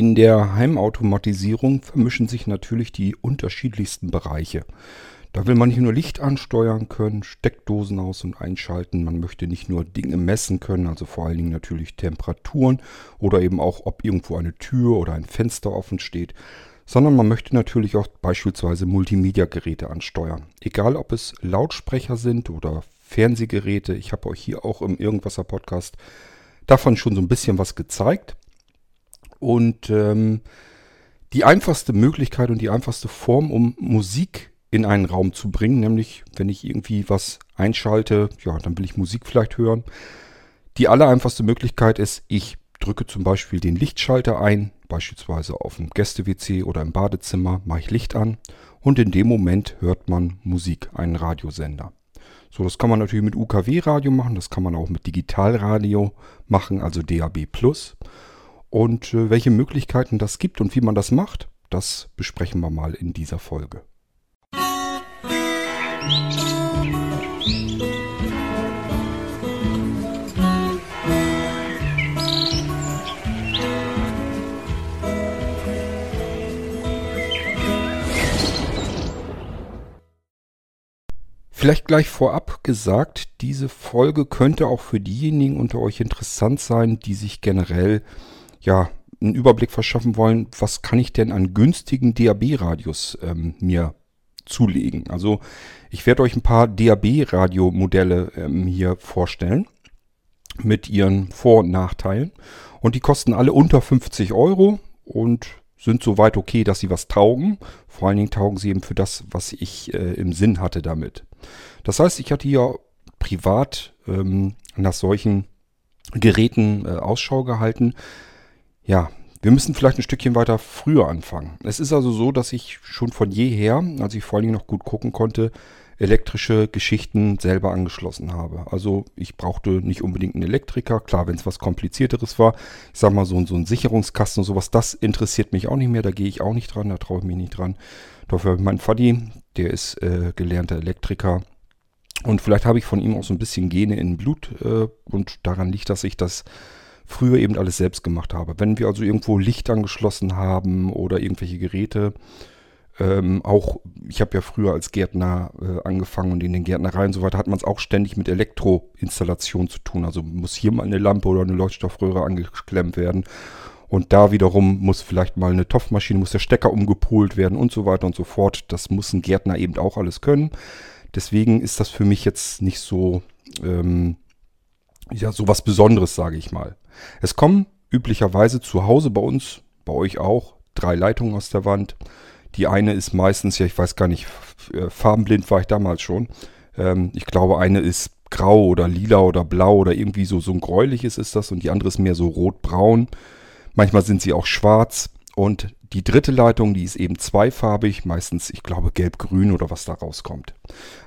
In der Heimautomatisierung vermischen sich natürlich die unterschiedlichsten Bereiche. Da will man nicht nur Licht ansteuern können, Steckdosen aus- und einschalten, man möchte nicht nur Dinge messen können, also vor allen Dingen natürlich Temperaturen oder eben auch, ob irgendwo eine Tür oder ein Fenster offen steht, sondern man möchte natürlich auch beispielsweise Multimedia-Geräte ansteuern. Egal ob es Lautsprecher sind oder Fernsehgeräte, ich habe euch hier auch im Irgendwasser Podcast davon schon so ein bisschen was gezeigt. Und ähm, die einfachste Möglichkeit und die einfachste Form, um Musik in einen Raum zu bringen, nämlich wenn ich irgendwie was einschalte, ja, dann will ich Musik vielleicht hören. Die allereinfachste Möglichkeit ist, ich drücke zum Beispiel den Lichtschalter ein, beispielsweise auf dem Gäste-WC oder im Badezimmer, mache ich Licht an und in dem Moment hört man Musik, einen Radiosender. So, das kann man natürlich mit UKW-Radio machen, das kann man auch mit Digitalradio machen, also DAB+. Und äh, welche Möglichkeiten das gibt und wie man das macht, das besprechen wir mal in dieser Folge. Vielleicht gleich vorab gesagt, diese Folge könnte auch für diejenigen unter euch interessant sein, die sich generell ja einen Überblick verschaffen wollen, was kann ich denn an günstigen DAB-Radios ähm, mir zulegen. Also ich werde euch ein paar DAB-Radiomodelle ähm, hier vorstellen mit ihren Vor- und Nachteilen. Und die kosten alle unter 50 Euro und sind soweit okay, dass sie was taugen. Vor allen Dingen taugen sie eben für das, was ich äh, im Sinn hatte damit. Das heißt, ich hatte hier privat ähm, nach solchen Geräten äh, Ausschau gehalten. Ja, wir müssen vielleicht ein Stückchen weiter früher anfangen. Es ist also so, dass ich schon von jeher, als ich vor allen Dingen noch gut gucken konnte, elektrische Geschichten selber angeschlossen habe. Also ich brauchte nicht unbedingt einen Elektriker. Klar, wenn es was komplizierteres war, ich sag mal so, so ein Sicherungskasten und sowas, das interessiert mich auch nicht mehr. Da gehe ich auch nicht dran, da traue ich mich nicht dran. Dafür habe ich meinen Faddy, der ist äh, gelernter Elektriker. Und vielleicht habe ich von ihm auch so ein bisschen Gene in Blut äh, und daran liegt, dass ich das früher eben alles selbst gemacht habe. Wenn wir also irgendwo Licht angeschlossen haben oder irgendwelche Geräte, ähm, auch, ich habe ja früher als Gärtner äh, angefangen und in den Gärtnereien und so weiter hat man es auch ständig mit Elektroinstallation zu tun. Also muss hier mal eine Lampe oder eine Leuchtstoffröhre angeklemmt werden. Und da wiederum muss vielleicht mal eine Topfmaschine, muss der Stecker umgepolt werden und so weiter und so fort. Das muss ein Gärtner eben auch alles können. Deswegen ist das für mich jetzt nicht so, ähm, ja, so was Besonderes, sage ich mal. Es kommen üblicherweise zu Hause bei uns, bei euch auch, drei Leitungen aus der Wand. Die eine ist meistens, ja, ich weiß gar nicht, äh, farbenblind war ich damals schon. Ähm, ich glaube, eine ist grau oder lila oder blau oder irgendwie so, so ein gräuliches ist das und die andere ist mehr so rotbraun. Manchmal sind sie auch schwarz und die dritte Leitung, die ist eben zweifarbig, meistens, ich glaube, gelb-grün oder was da rauskommt.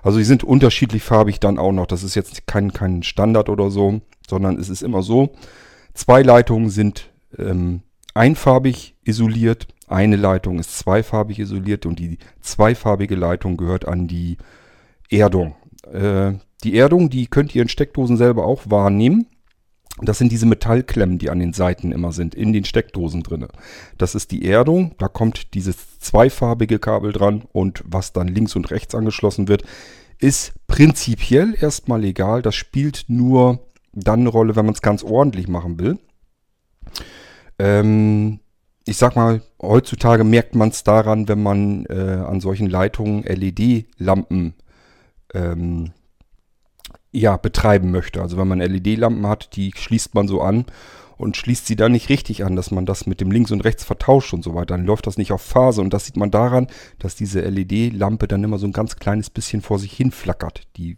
Also die sind unterschiedlich farbig dann auch noch. Das ist jetzt kein, kein Standard oder so, sondern es ist immer so, Zwei Leitungen sind ähm, einfarbig isoliert, eine Leitung ist zweifarbig isoliert und die zweifarbige Leitung gehört an die Erdung. Äh, die Erdung, die könnt ihr in Steckdosen selber auch wahrnehmen. Das sind diese Metallklemmen, die an den Seiten immer sind, in den Steckdosen drinne. Das ist die Erdung, da kommt dieses zweifarbige Kabel dran und was dann links und rechts angeschlossen wird, ist prinzipiell erstmal egal. Das spielt nur dann eine Rolle, wenn man es ganz ordentlich machen will. Ähm, ich sag mal, heutzutage merkt man es daran, wenn man äh, an solchen Leitungen LED-Lampen ähm, ja, betreiben möchte. Also wenn man LED-Lampen hat, die schließt man so an und schließt sie dann nicht richtig an, dass man das mit dem links und rechts vertauscht und so weiter. Dann läuft das nicht auf Phase und das sieht man daran, dass diese LED-Lampe dann immer so ein ganz kleines bisschen vor sich hin flackert. Die,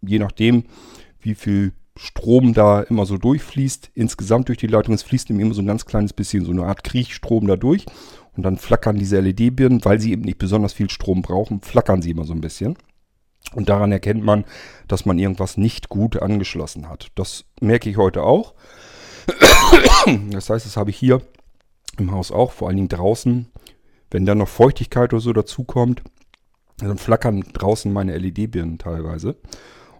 je nachdem, wie viel Strom da immer so durchfließt, insgesamt durch die Leitung. Es fließt immer so ein ganz kleines bisschen, so eine Art Kriechstrom da durch. Und dann flackern diese LED-Birnen, weil sie eben nicht besonders viel Strom brauchen, flackern sie immer so ein bisschen. Und daran erkennt man, dass man irgendwas nicht gut angeschlossen hat. Das merke ich heute auch. Das heißt, das habe ich hier im Haus auch, vor allen Dingen draußen. Wenn da noch Feuchtigkeit oder so dazukommt, dann flackern draußen meine LED-Birnen teilweise.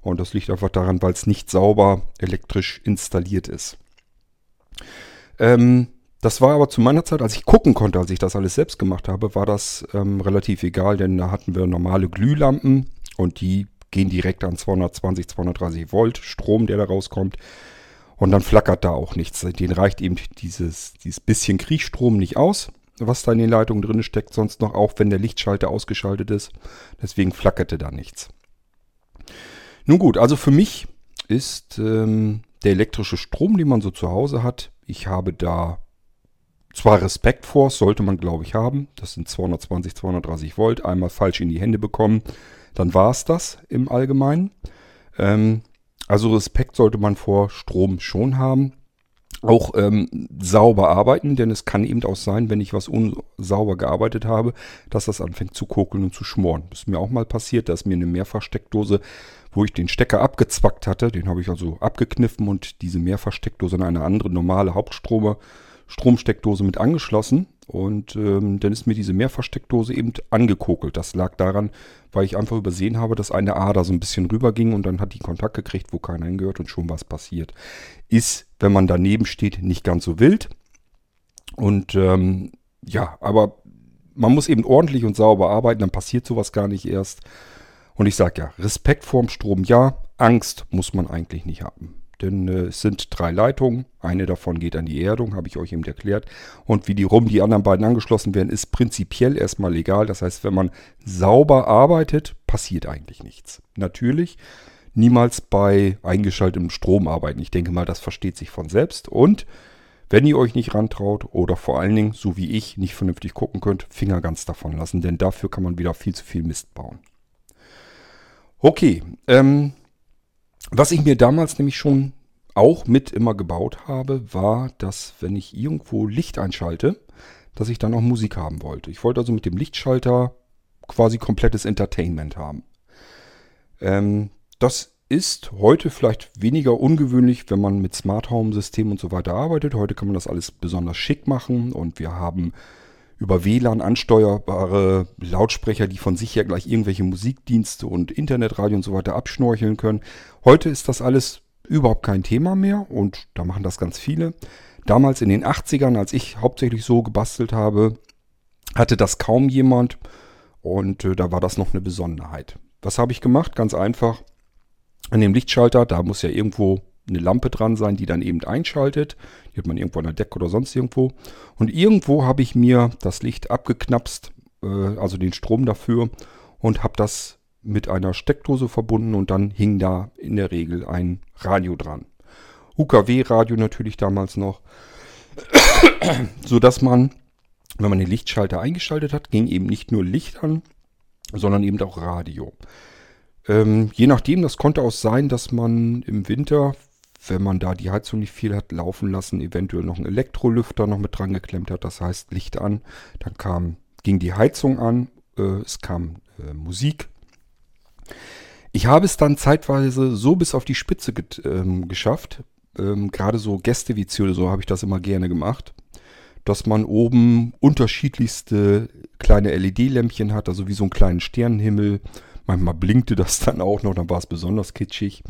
Und das liegt einfach daran, weil es nicht sauber elektrisch installiert ist. Ähm, Das war aber zu meiner Zeit, als ich gucken konnte, als ich das alles selbst gemacht habe, war das ähm, relativ egal, denn da hatten wir normale Glühlampen und die gehen direkt an 220, 230 Volt Strom, der da rauskommt. Und dann flackert da auch nichts. Den reicht eben dieses, dieses bisschen Kriechstrom nicht aus, was da in den Leitungen drin steckt, sonst noch auch, wenn der Lichtschalter ausgeschaltet ist. Deswegen flackerte da nichts. Nun gut, also für mich ist ähm, der elektrische Strom, den man so zu Hause hat, ich habe da zwar Respekt vor, sollte man glaube ich haben. Das sind 220, 230 Volt. Einmal falsch in die Hände bekommen, dann war es das im Allgemeinen. Ähm, also Respekt sollte man vor Strom schon haben. Auch ähm, sauber arbeiten, denn es kann eben auch sein, wenn ich was unsauber gearbeitet habe, dass das anfängt zu kokeln und zu schmoren. Das ist mir auch mal passiert, da ist mir eine Mehrfachsteckdose, wo ich den Stecker abgezwackt hatte, den habe ich also abgekniffen und diese Mehrfachsteckdose in eine andere normale Hauptstromer Stromsteckdose mit angeschlossen und ähm, dann ist mir diese Mehrfachsteckdose eben angekokelt. Das lag daran, weil ich einfach übersehen habe, dass eine Ader so ein bisschen rüberging und dann hat die Kontakt gekriegt, wo keiner hingehört und schon was passiert. Ist, wenn man daneben steht, nicht ganz so wild. Und ähm, ja, aber man muss eben ordentlich und sauber arbeiten, dann passiert sowas gar nicht erst. Und ich sage ja, Respekt vorm Strom ja, Angst muss man eigentlich nicht haben. Denn äh, es sind drei Leitungen. Eine davon geht an die Erdung, habe ich euch eben erklärt. Und wie die rum die anderen beiden angeschlossen werden, ist prinzipiell erstmal legal. Das heißt, wenn man sauber arbeitet, passiert eigentlich nichts. Natürlich niemals bei eingeschaltetem Strom arbeiten. Ich denke mal, das versteht sich von selbst. Und wenn ihr euch nicht rantraut oder vor allen Dingen, so wie ich, nicht vernünftig gucken könnt, Finger ganz davon lassen. Denn dafür kann man wieder viel zu viel Mist bauen. Okay, ähm, was ich mir damals nämlich schon auch mit immer gebaut habe, war, dass wenn ich irgendwo Licht einschalte, dass ich dann auch Musik haben wollte. Ich wollte also mit dem Lichtschalter quasi komplettes Entertainment haben. Ähm, das ist heute vielleicht weniger ungewöhnlich, wenn man mit Smart Home Systemen und so weiter arbeitet. Heute kann man das alles besonders schick machen und wir haben über WLAN ansteuerbare Lautsprecher, die von sich ja gleich irgendwelche Musikdienste und Internetradio und so weiter abschnorcheln können. Heute ist das alles überhaupt kein Thema mehr und da machen das ganz viele. Damals in den 80ern, als ich hauptsächlich so gebastelt habe, hatte das kaum jemand und äh, da war das noch eine Besonderheit. Was habe ich gemacht? Ganz einfach. An dem Lichtschalter, da muss ja irgendwo eine Lampe dran sein, die dann eben einschaltet. Die hat man irgendwo an der Decke oder sonst irgendwo. Und irgendwo habe ich mir das Licht abgeknapst, äh, also den Strom dafür, und habe das mit einer Steckdose verbunden und dann hing da in der Regel ein Radio dran. UKW-Radio natürlich damals noch, so dass man, wenn man den Lichtschalter eingeschaltet hat, ging eben nicht nur Licht an, sondern eben auch Radio. Ähm, je nachdem, das konnte auch sein, dass man im Winter wenn man da die Heizung nicht viel hat laufen lassen, eventuell noch einen Elektrolüfter noch mit dran geklemmt hat, das heißt Licht an, dann kam, ging die Heizung an, äh, es kam äh, Musik. Ich habe es dann zeitweise so bis auf die Spitze ähm, geschafft, ähm, gerade so Gästeviziole, so habe ich das immer gerne gemacht, dass man oben unterschiedlichste kleine LED-Lämpchen hat, also wie so einen kleinen Sternenhimmel. Manchmal blinkte das dann auch noch, dann war es besonders kitschig.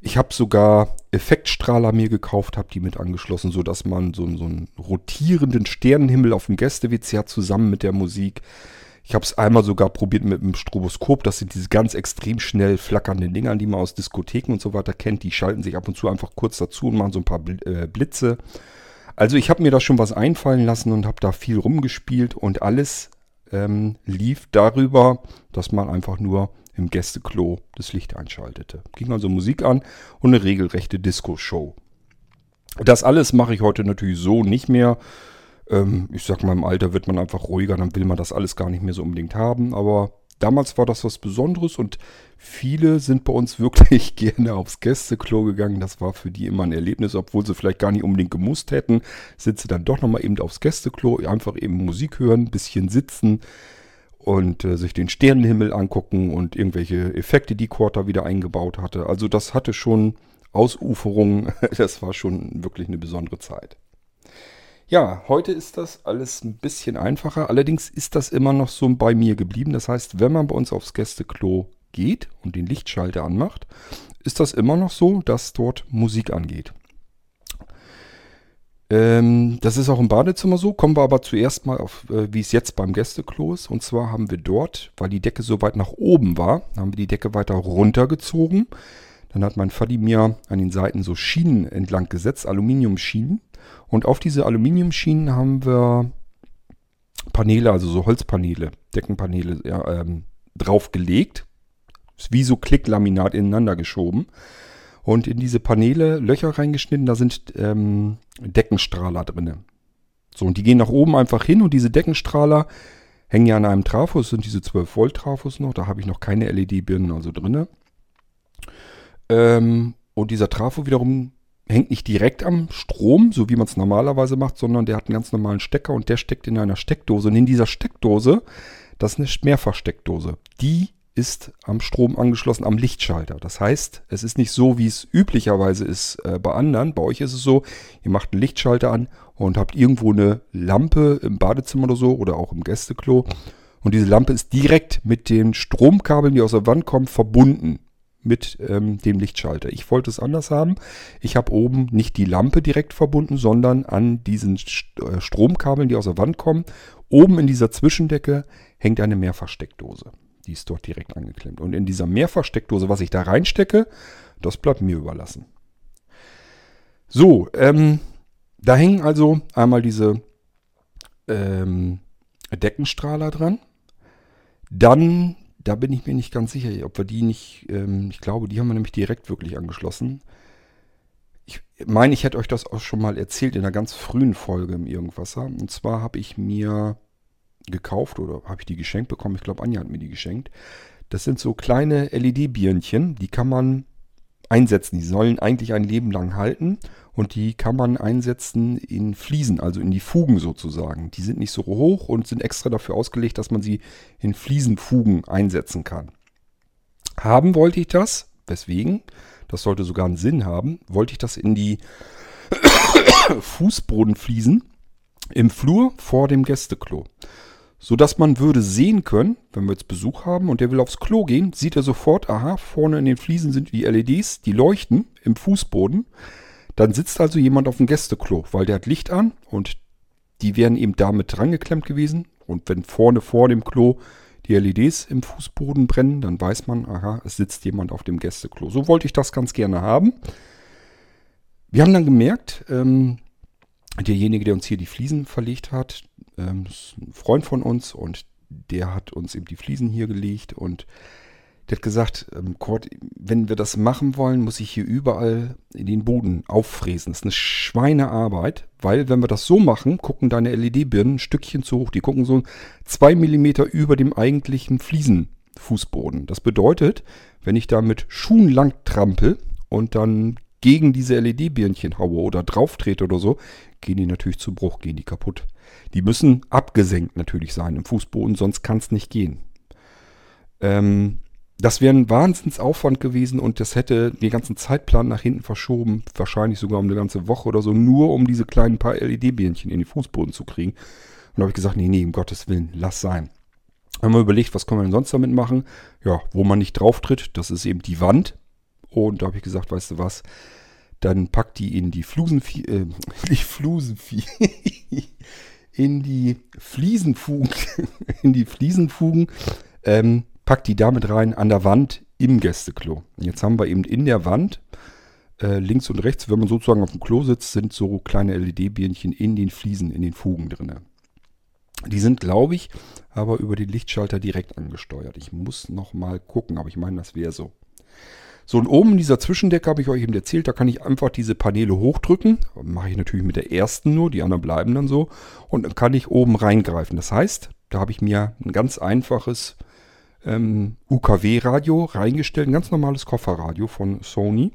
Ich habe sogar Effektstrahler mir gekauft, habe die mit angeschlossen, sodass man so, so einen rotierenden Sternenhimmel auf dem Gäste-WC hat, zusammen mit der Musik. Ich habe es einmal sogar probiert mit einem Stroboskop. Das sind diese ganz extrem schnell flackernden Dinger, die man aus Diskotheken und so weiter kennt. Die schalten sich ab und zu einfach kurz dazu und machen so ein paar äh, Blitze. Also ich habe mir da schon was einfallen lassen und habe da viel rumgespielt und alles ähm, lief darüber, dass man einfach nur im Gästeklo das Licht einschaltete. Ging also Musik an und eine regelrechte Disco-Show. Das alles mache ich heute natürlich so nicht mehr. Ähm, ich sag mal, im Alter wird man einfach ruhiger, dann will man das alles gar nicht mehr so unbedingt haben. Aber damals war das was Besonderes und viele sind bei uns wirklich gerne aufs Gästeklo gegangen. Das war für die immer ein Erlebnis, obwohl sie vielleicht gar nicht unbedingt gemusst hätten. Sie dann doch nochmal eben aufs Gästeklo, einfach eben Musik hören, bisschen sitzen und äh, sich den Sternenhimmel angucken und irgendwelche Effekte, die Quarter wieder eingebaut hatte. Also das hatte schon Ausuferungen. Das war schon wirklich eine besondere Zeit. Ja, heute ist das alles ein bisschen einfacher. Allerdings ist das immer noch so bei mir geblieben. Das heißt, wenn man bei uns aufs Gästeklo geht und den Lichtschalter anmacht, ist das immer noch so, dass dort Musik angeht. Ähm, das ist auch im Badezimmer so. Kommen wir aber zuerst mal auf, äh, wie es jetzt beim Gästeklo ist. Und zwar haben wir dort, weil die Decke so weit nach oben war, haben wir die Decke weiter runtergezogen. Dann hat mein Vati mir an den Seiten so Schienen entlang gesetzt, Aluminiumschienen. Und auf diese Aluminiumschienen haben wir Paneele, also so Holzpaneele, Deckenpaneele ja, ähm, draufgelegt. Ist wie so Klicklaminat ineinander geschoben. Und in diese Paneele Löcher reingeschnitten, da sind ähm, Deckenstrahler drin. So, und die gehen nach oben einfach hin und diese Deckenstrahler hängen ja an einem Trafo. Das sind diese 12 Volt Trafos noch. Da habe ich noch keine LED-Birnen also drin. Ähm, und dieser Trafo wiederum hängt nicht direkt am Strom, so wie man es normalerweise macht, sondern der hat einen ganz normalen Stecker und der steckt in einer Steckdose. Und in dieser Steckdose, das ist eine Mehrfachsteckdose, die ist am Strom angeschlossen am Lichtschalter. Das heißt, es ist nicht so, wie es üblicherweise ist äh, bei anderen. Bei euch ist es so, ihr macht einen Lichtschalter an und habt irgendwo eine Lampe im Badezimmer oder so oder auch im Gästeklo. Und diese Lampe ist direkt mit den Stromkabeln, die aus der Wand kommen, verbunden mit ähm, dem Lichtschalter. Ich wollte es anders haben. Ich habe oben nicht die Lampe direkt verbunden, sondern an diesen äh, Stromkabeln, die aus der Wand kommen. Oben in dieser Zwischendecke hängt eine Mehrfachsteckdose. Die ist dort direkt angeklemmt. Und in dieser Mehrfachsteckdose, was ich da reinstecke, das bleibt mir überlassen. So, ähm, da hängen also einmal diese ähm, Deckenstrahler dran. Dann, da bin ich mir nicht ganz sicher, ob wir die nicht, ähm, ich glaube, die haben wir nämlich direkt wirklich angeschlossen. Ich meine, ich hätte euch das auch schon mal erzählt in einer ganz frühen Folge im Irgendwasser. Und zwar habe ich mir gekauft oder habe ich die geschenkt bekommen. Ich glaube, Anja hat mir die geschenkt. Das sind so kleine LED-Birnchen, die kann man einsetzen. Die sollen eigentlich ein Leben lang halten und die kann man einsetzen in Fliesen, also in die Fugen sozusagen. Die sind nicht so hoch und sind extra dafür ausgelegt, dass man sie in Fliesenfugen einsetzen kann. Haben wollte ich das, weswegen, das sollte sogar einen Sinn haben, wollte ich das in die Fußbodenfliesen im Flur vor dem Gästeklo so dass man würde sehen können, wenn wir jetzt Besuch haben und der will aufs Klo gehen, sieht er sofort, aha, vorne in den Fliesen sind die LEDs, die leuchten im Fußboden. Dann sitzt also jemand auf dem Gästeklo, weil der hat Licht an und die wären eben damit drangeklemmt gewesen. Und wenn vorne vor dem Klo die LEDs im Fußboden brennen, dann weiß man, aha, es sitzt jemand auf dem Gästeklo. So wollte ich das ganz gerne haben. Wir haben dann gemerkt, ähm, derjenige, der uns hier die Fliesen verlegt hat, ähm, ein Freund von uns und der hat uns eben die Fliesen hier gelegt und der hat gesagt, ähm, Kurt, wenn wir das machen wollen, muss ich hier überall in den Boden auffräsen. Das ist eine Schweinearbeit, weil wenn wir das so machen, gucken deine LED-Birnen ein Stückchen zu hoch. Die gucken so zwei Millimeter über dem eigentlichen Fliesenfußboden. Das bedeutet, wenn ich da mit Schuhen lang trampel und dann gegen diese LED-Birnchen haue oder drauf trete oder so, gehen die natürlich zu Bruch, gehen die kaputt. Die müssen abgesenkt natürlich sein im Fußboden, sonst kann es nicht gehen. Ähm, das wäre ein Wahnsinnsaufwand gewesen und das hätte den ganzen Zeitplan nach hinten verschoben, wahrscheinlich sogar um eine ganze Woche oder so, nur um diese kleinen paar LED-Birnchen in den Fußboden zu kriegen. Und da habe ich gesagt, nee, nee, um Gottes Willen, lass sein. Haben wir überlegt, was kann man denn sonst damit machen? Ja, wo man nicht drauf tritt, das ist eben die Wand. Und da habe ich gesagt, weißt du was, dann packt die in die Flusenvieh, äh, die Flusenvieh, in die Fliesenfugen, in die Fliesenfugen, ähm, packt die damit rein an der Wand im Gästeklo. Jetzt haben wir eben in der Wand, äh, links und rechts, wenn man sozusagen auf dem Klo sitzt, sind so kleine LED-Birnchen in den Fliesen, in den Fugen drin. Die sind, glaube ich, aber über den Lichtschalter direkt angesteuert. Ich muss noch mal gucken, aber ich meine, das wäre so. So, und oben in dieser Zwischendecke habe ich euch eben erzählt, da kann ich einfach diese Paneele hochdrücken. Mache ich natürlich mit der ersten nur, die anderen bleiben dann so. Und dann kann ich oben reingreifen. Das heißt, da habe ich mir ein ganz einfaches ähm, UKW-Radio reingestellt, ein ganz normales Kofferradio von Sony.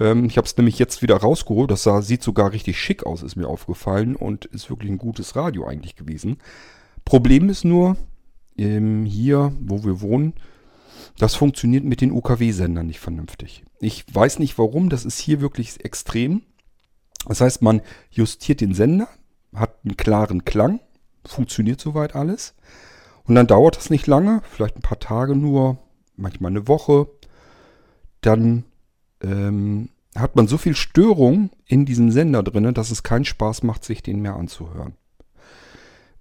Ähm, ich habe es nämlich jetzt wieder rausgeholt. Das sah, sieht sogar richtig schick aus, ist mir aufgefallen und ist wirklich ein gutes Radio eigentlich gewesen. Problem ist nur, ähm, hier, wo wir wohnen, das funktioniert mit den UKW-Sendern nicht vernünftig. Ich weiß nicht warum, das ist hier wirklich extrem. Das heißt, man justiert den Sender, hat einen klaren Klang, funktioniert soweit alles. Und dann dauert das nicht lange, vielleicht ein paar Tage nur, manchmal eine Woche. Dann ähm, hat man so viel Störung in diesem Sender drin, dass es keinen Spaß macht, sich den mehr anzuhören.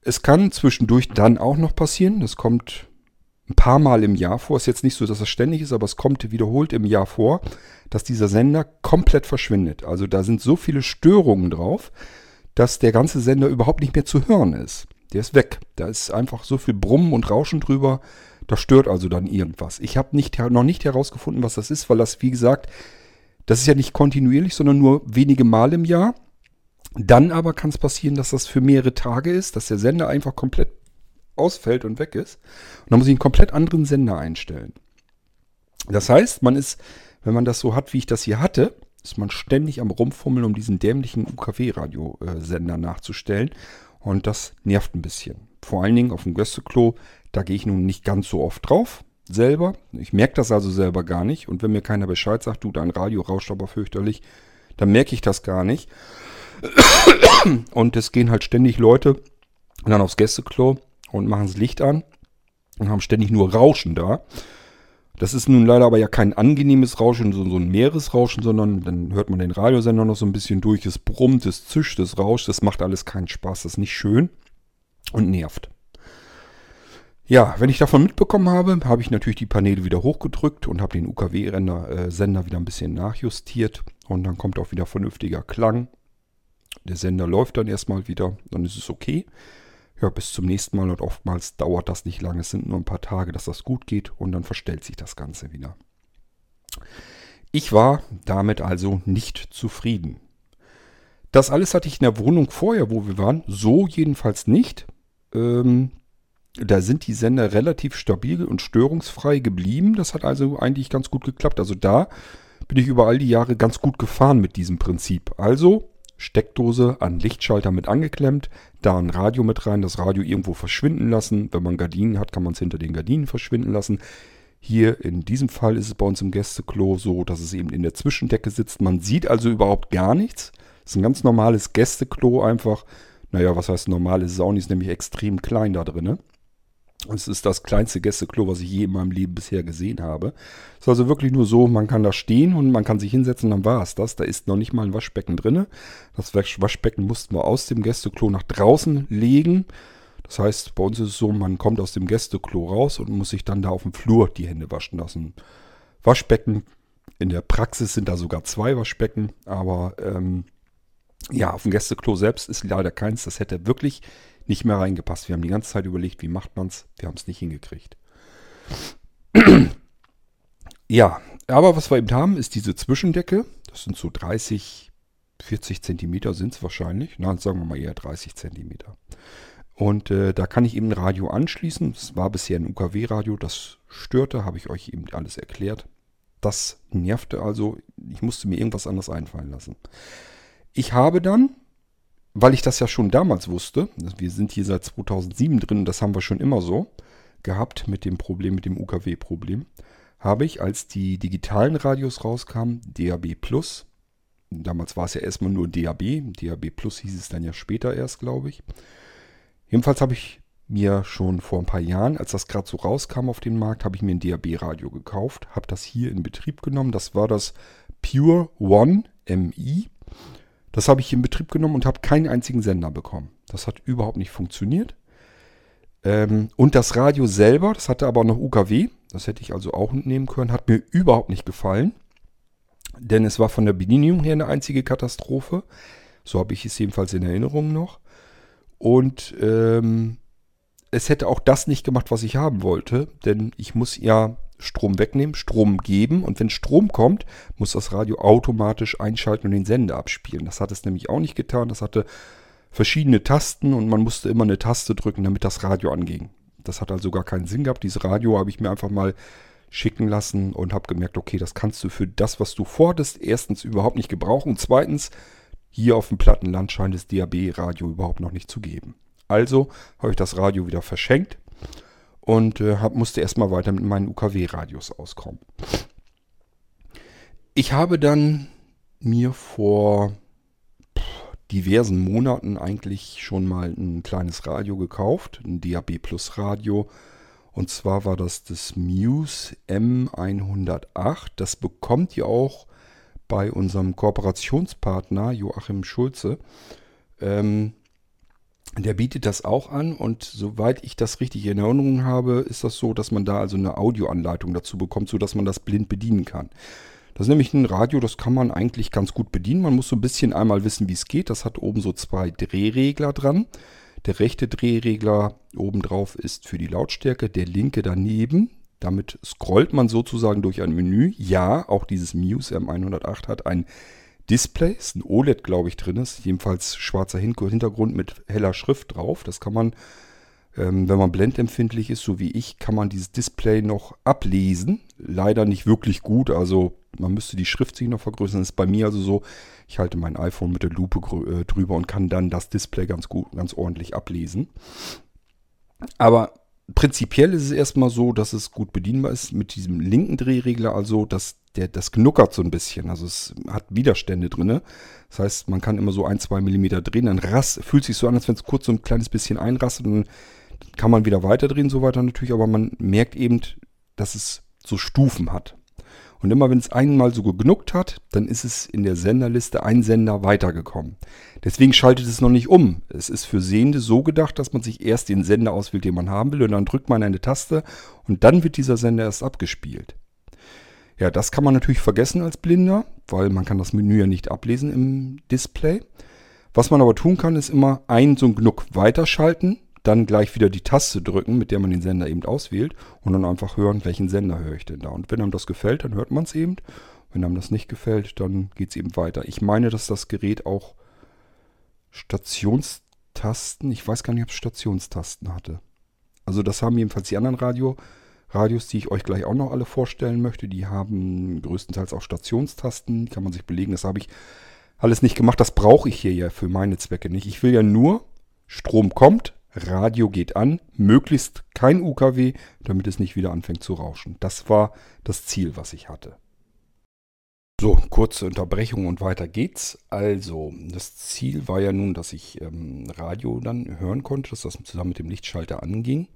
Es kann zwischendurch dann auch noch passieren, das kommt ein paar Mal im Jahr vor, ist jetzt nicht so, dass das ständig ist, aber es kommt wiederholt im Jahr vor, dass dieser Sender komplett verschwindet. Also da sind so viele Störungen drauf, dass der ganze Sender überhaupt nicht mehr zu hören ist. Der ist weg. Da ist einfach so viel Brummen und Rauschen drüber. Das stört also dann irgendwas. Ich habe nicht, noch nicht herausgefunden, was das ist, weil das, wie gesagt, das ist ja nicht kontinuierlich, sondern nur wenige Mal im Jahr. Dann aber kann es passieren, dass das für mehrere Tage ist, dass der Sender einfach komplett ausfällt und weg ist. Und dann muss ich einen komplett anderen Sender einstellen. Das heißt, man ist, wenn man das so hat, wie ich das hier hatte, ist man ständig am Rumfummeln, um diesen dämlichen UKW-Radiosender nachzustellen. Und das nervt ein bisschen. Vor allen Dingen auf dem Gästeklo, da gehe ich nun nicht ganz so oft drauf selber. Ich merke das also selber gar nicht. Und wenn mir keiner Bescheid sagt, du, dein Radio rauscht aber fürchterlich, dann merke ich das gar nicht. Und es gehen halt ständig Leute dann aufs Gästeklo und machen das Licht an und haben ständig nur Rauschen da. Das ist nun leider aber ja kein angenehmes Rauschen, so, so ein Meeresrauschen, sondern dann hört man den Radiosender noch so ein bisschen durch. Es brummt, es zischt, es rauscht. Das macht alles keinen Spaß. Das ist nicht schön und nervt. Ja, wenn ich davon mitbekommen habe, habe ich natürlich die Paneele wieder hochgedrückt und habe den UKW-Sender wieder ein bisschen nachjustiert. Und dann kommt auch wieder vernünftiger Klang. Der Sender läuft dann erstmal wieder, dann ist es okay ja, bis zum nächsten Mal und oftmals dauert das nicht lange. Es sind nur ein paar Tage, dass das gut geht und dann verstellt sich das Ganze wieder. Ich war damit also nicht zufrieden. Das alles hatte ich in der Wohnung vorher, wo wir waren, so jedenfalls nicht. Ähm, da sind die Sender relativ stabil und störungsfrei geblieben. Das hat also eigentlich ganz gut geklappt. Also da bin ich über all die Jahre ganz gut gefahren mit diesem Prinzip. Also Steckdose an Lichtschalter mit angeklemmt, da ein Radio mit rein, das Radio irgendwo verschwinden lassen. Wenn man Gardinen hat, kann man es hinter den Gardinen verschwinden lassen. Hier in diesem Fall ist es bei uns im Gästeklo so, dass es eben in der Zwischendecke sitzt. Man sieht also überhaupt gar nichts. Es ist ein ganz normales Gästeklo einfach. Naja, was heißt normal? Es ist ist nämlich extrem klein da drin. Es ist das kleinste Gästeklo, was ich je in meinem Leben bisher gesehen habe. Es ist also wirklich nur so, man kann da stehen und man kann sich hinsetzen, dann war es das. Da ist noch nicht mal ein Waschbecken drin. Das Waschbecken mussten wir aus dem Gästeklo nach draußen legen. Das heißt, bei uns ist es so, man kommt aus dem Gästeklo raus und muss sich dann da auf dem Flur die Hände waschen lassen. Waschbecken, in der Praxis sind da sogar zwei Waschbecken, aber ähm, ja, auf dem Gästeklo selbst ist leider keins. Das hätte wirklich nicht mehr reingepasst. Wir haben die ganze Zeit überlegt, wie macht man es. Wir haben es nicht hingekriegt. ja, aber was wir eben haben, ist diese Zwischendecke. Das sind so 30, 40 Zentimeter sind es wahrscheinlich. Na, sagen wir mal eher 30 Zentimeter. Und äh, da kann ich eben ein Radio anschließen. Das war bisher ein UKW-Radio. Das störte, habe ich euch eben alles erklärt. Das nervte also. Ich musste mir irgendwas anderes einfallen lassen. Ich habe dann weil ich das ja schon damals wusste, wir sind hier seit 2007 drin und das haben wir schon immer so gehabt mit dem Problem, mit dem UKW-Problem, habe ich, als die digitalen Radios rauskamen, DAB Plus, damals war es ja erstmal nur DAB, DAB Plus hieß es dann ja später erst, glaube ich. Jedenfalls habe ich mir schon vor ein paar Jahren, als das gerade so rauskam auf den Markt, habe ich mir ein DAB-Radio gekauft, habe das hier in Betrieb genommen. Das war das Pure One MI. Das habe ich in Betrieb genommen und habe keinen einzigen Sender bekommen. Das hat überhaupt nicht funktioniert. Ähm, und das Radio selber, das hatte aber noch UKW, das hätte ich also auch nehmen können, hat mir überhaupt nicht gefallen. Denn es war von der Bedienung her eine einzige Katastrophe. So habe ich es jedenfalls in Erinnerung noch. Und ähm, es hätte auch das nicht gemacht, was ich haben wollte. Denn ich muss ja Strom wegnehmen, Strom geben und wenn Strom kommt, muss das Radio automatisch einschalten und den Sender abspielen. Das hat es nämlich auch nicht getan. Das hatte verschiedene Tasten und man musste immer eine Taste drücken, damit das Radio anging. Das hat also gar keinen Sinn gehabt. Dieses Radio habe ich mir einfach mal schicken lassen und habe gemerkt, okay, das kannst du für das, was du forderst, erstens überhaupt nicht gebrauchen zweitens, hier auf dem Plattenland scheint es DAB-Radio überhaupt noch nicht zu geben. Also habe ich das Radio wieder verschenkt und äh, hab, musste erstmal weiter mit meinen UKW-Radios auskommen. Ich habe dann mir vor diversen Monaten eigentlich schon mal ein kleines Radio gekauft, ein DAB Plus Radio. Und zwar war das das Muse M108. Das bekommt ihr auch bei unserem Kooperationspartner Joachim Schulze. Ähm, der bietet das auch an und soweit ich das richtig in Erinnerung habe, ist das so, dass man da also eine Audioanleitung dazu bekommt, sodass man das blind bedienen kann. Das ist nämlich ein Radio, das kann man eigentlich ganz gut bedienen. Man muss so ein bisschen einmal wissen, wie es geht. Das hat oben so zwei Drehregler dran. Der rechte Drehregler obendrauf ist für die Lautstärke, der linke daneben. Damit scrollt man sozusagen durch ein Menü. Ja, auch dieses Muse M108 hat ein Display, ist ein OLED, glaube ich, drin ist. Jedenfalls schwarzer Hintergrund mit heller Schrift drauf. Das kann man, ähm, wenn man blendempfindlich ist, so wie ich, kann man dieses Display noch ablesen. Leider nicht wirklich gut, also man müsste die Schrift sich noch vergrößern. Das ist bei mir also so, ich halte mein iPhone mit der Lupe äh, drüber und kann dann das Display ganz gut, ganz ordentlich ablesen. Aber prinzipiell ist es erstmal so, dass es gut bedienbar ist mit diesem linken Drehregler, also dass der, das knuckert so ein bisschen. Also es hat Widerstände drin. Das heißt, man kann immer so ein, zwei Millimeter drehen, dann rast, fühlt sich so an, als wenn es kurz so ein kleines bisschen einrastet und dann kann man wieder weiter drehen, so weiter natürlich, aber man merkt eben, dass es so Stufen hat. Und immer wenn es einmal so genuckt hat, dann ist es in der Senderliste ein Sender weitergekommen. Deswegen schaltet es noch nicht um. Es ist für Sehende so gedacht, dass man sich erst den Sender auswählt, den man haben will, und dann drückt man eine Taste und dann wird dieser Sender erst abgespielt. Ja, das kann man natürlich vergessen als Blinder, weil man kann das Menü ja nicht ablesen im Display. Was man aber tun kann, ist immer ein so ein Gnuck weiterschalten dann gleich wieder die Taste drücken, mit der man den Sender eben auswählt und dann einfach hören, welchen Sender höre ich denn da. Und wenn einem das gefällt, dann hört man es eben. Wenn einem das nicht gefällt, dann geht es eben weiter. Ich meine, dass das Gerät auch Stationstasten, ich weiß gar nicht, ob es Stationstasten hatte. Also das haben jedenfalls die anderen Radio, Radios, die ich euch gleich auch noch alle vorstellen möchte. Die haben größtenteils auch Stationstasten, kann man sich belegen. Das habe ich alles nicht gemacht. Das brauche ich hier ja für meine Zwecke nicht. Ich will ja nur, Strom kommt, Radio geht an, möglichst kein UKW, damit es nicht wieder anfängt zu rauschen. Das war das Ziel, was ich hatte. So, kurze Unterbrechung und weiter geht's. Also, das Ziel war ja nun, dass ich ähm, Radio dann hören konnte, dass das zusammen mit dem Lichtschalter anging.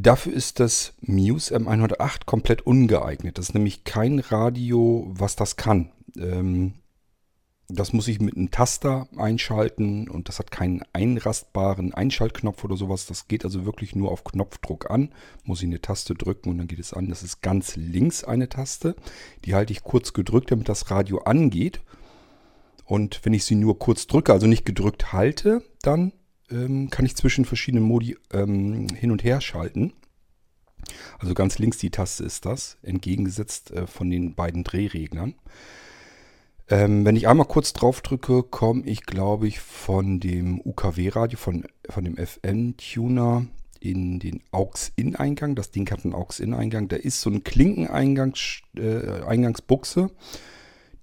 Dafür ist das Muse M108 komplett ungeeignet. Das ist nämlich kein Radio, was das kann. Ähm, das muss ich mit einem Taster einschalten und das hat keinen einrastbaren Einschaltknopf oder sowas. Das geht also wirklich nur auf Knopfdruck an. Muss ich eine Taste drücken und dann geht es an. Das ist ganz links eine Taste. Die halte ich kurz gedrückt, damit das Radio angeht. Und wenn ich sie nur kurz drücke, also nicht gedrückt halte, dann ähm, kann ich zwischen verschiedenen Modi ähm, hin und her schalten. Also ganz links die Taste ist das, entgegengesetzt äh, von den beiden Drehreglern. Ähm, wenn ich einmal kurz drauf drücke, komme ich, glaube ich, von dem UKW-Radio, von, von dem FN-Tuner in den AUX-In-Eingang. Das Ding hat einen AUX-In-Eingang. Da ist so ein Klinken-Eingangsbuchse. Äh,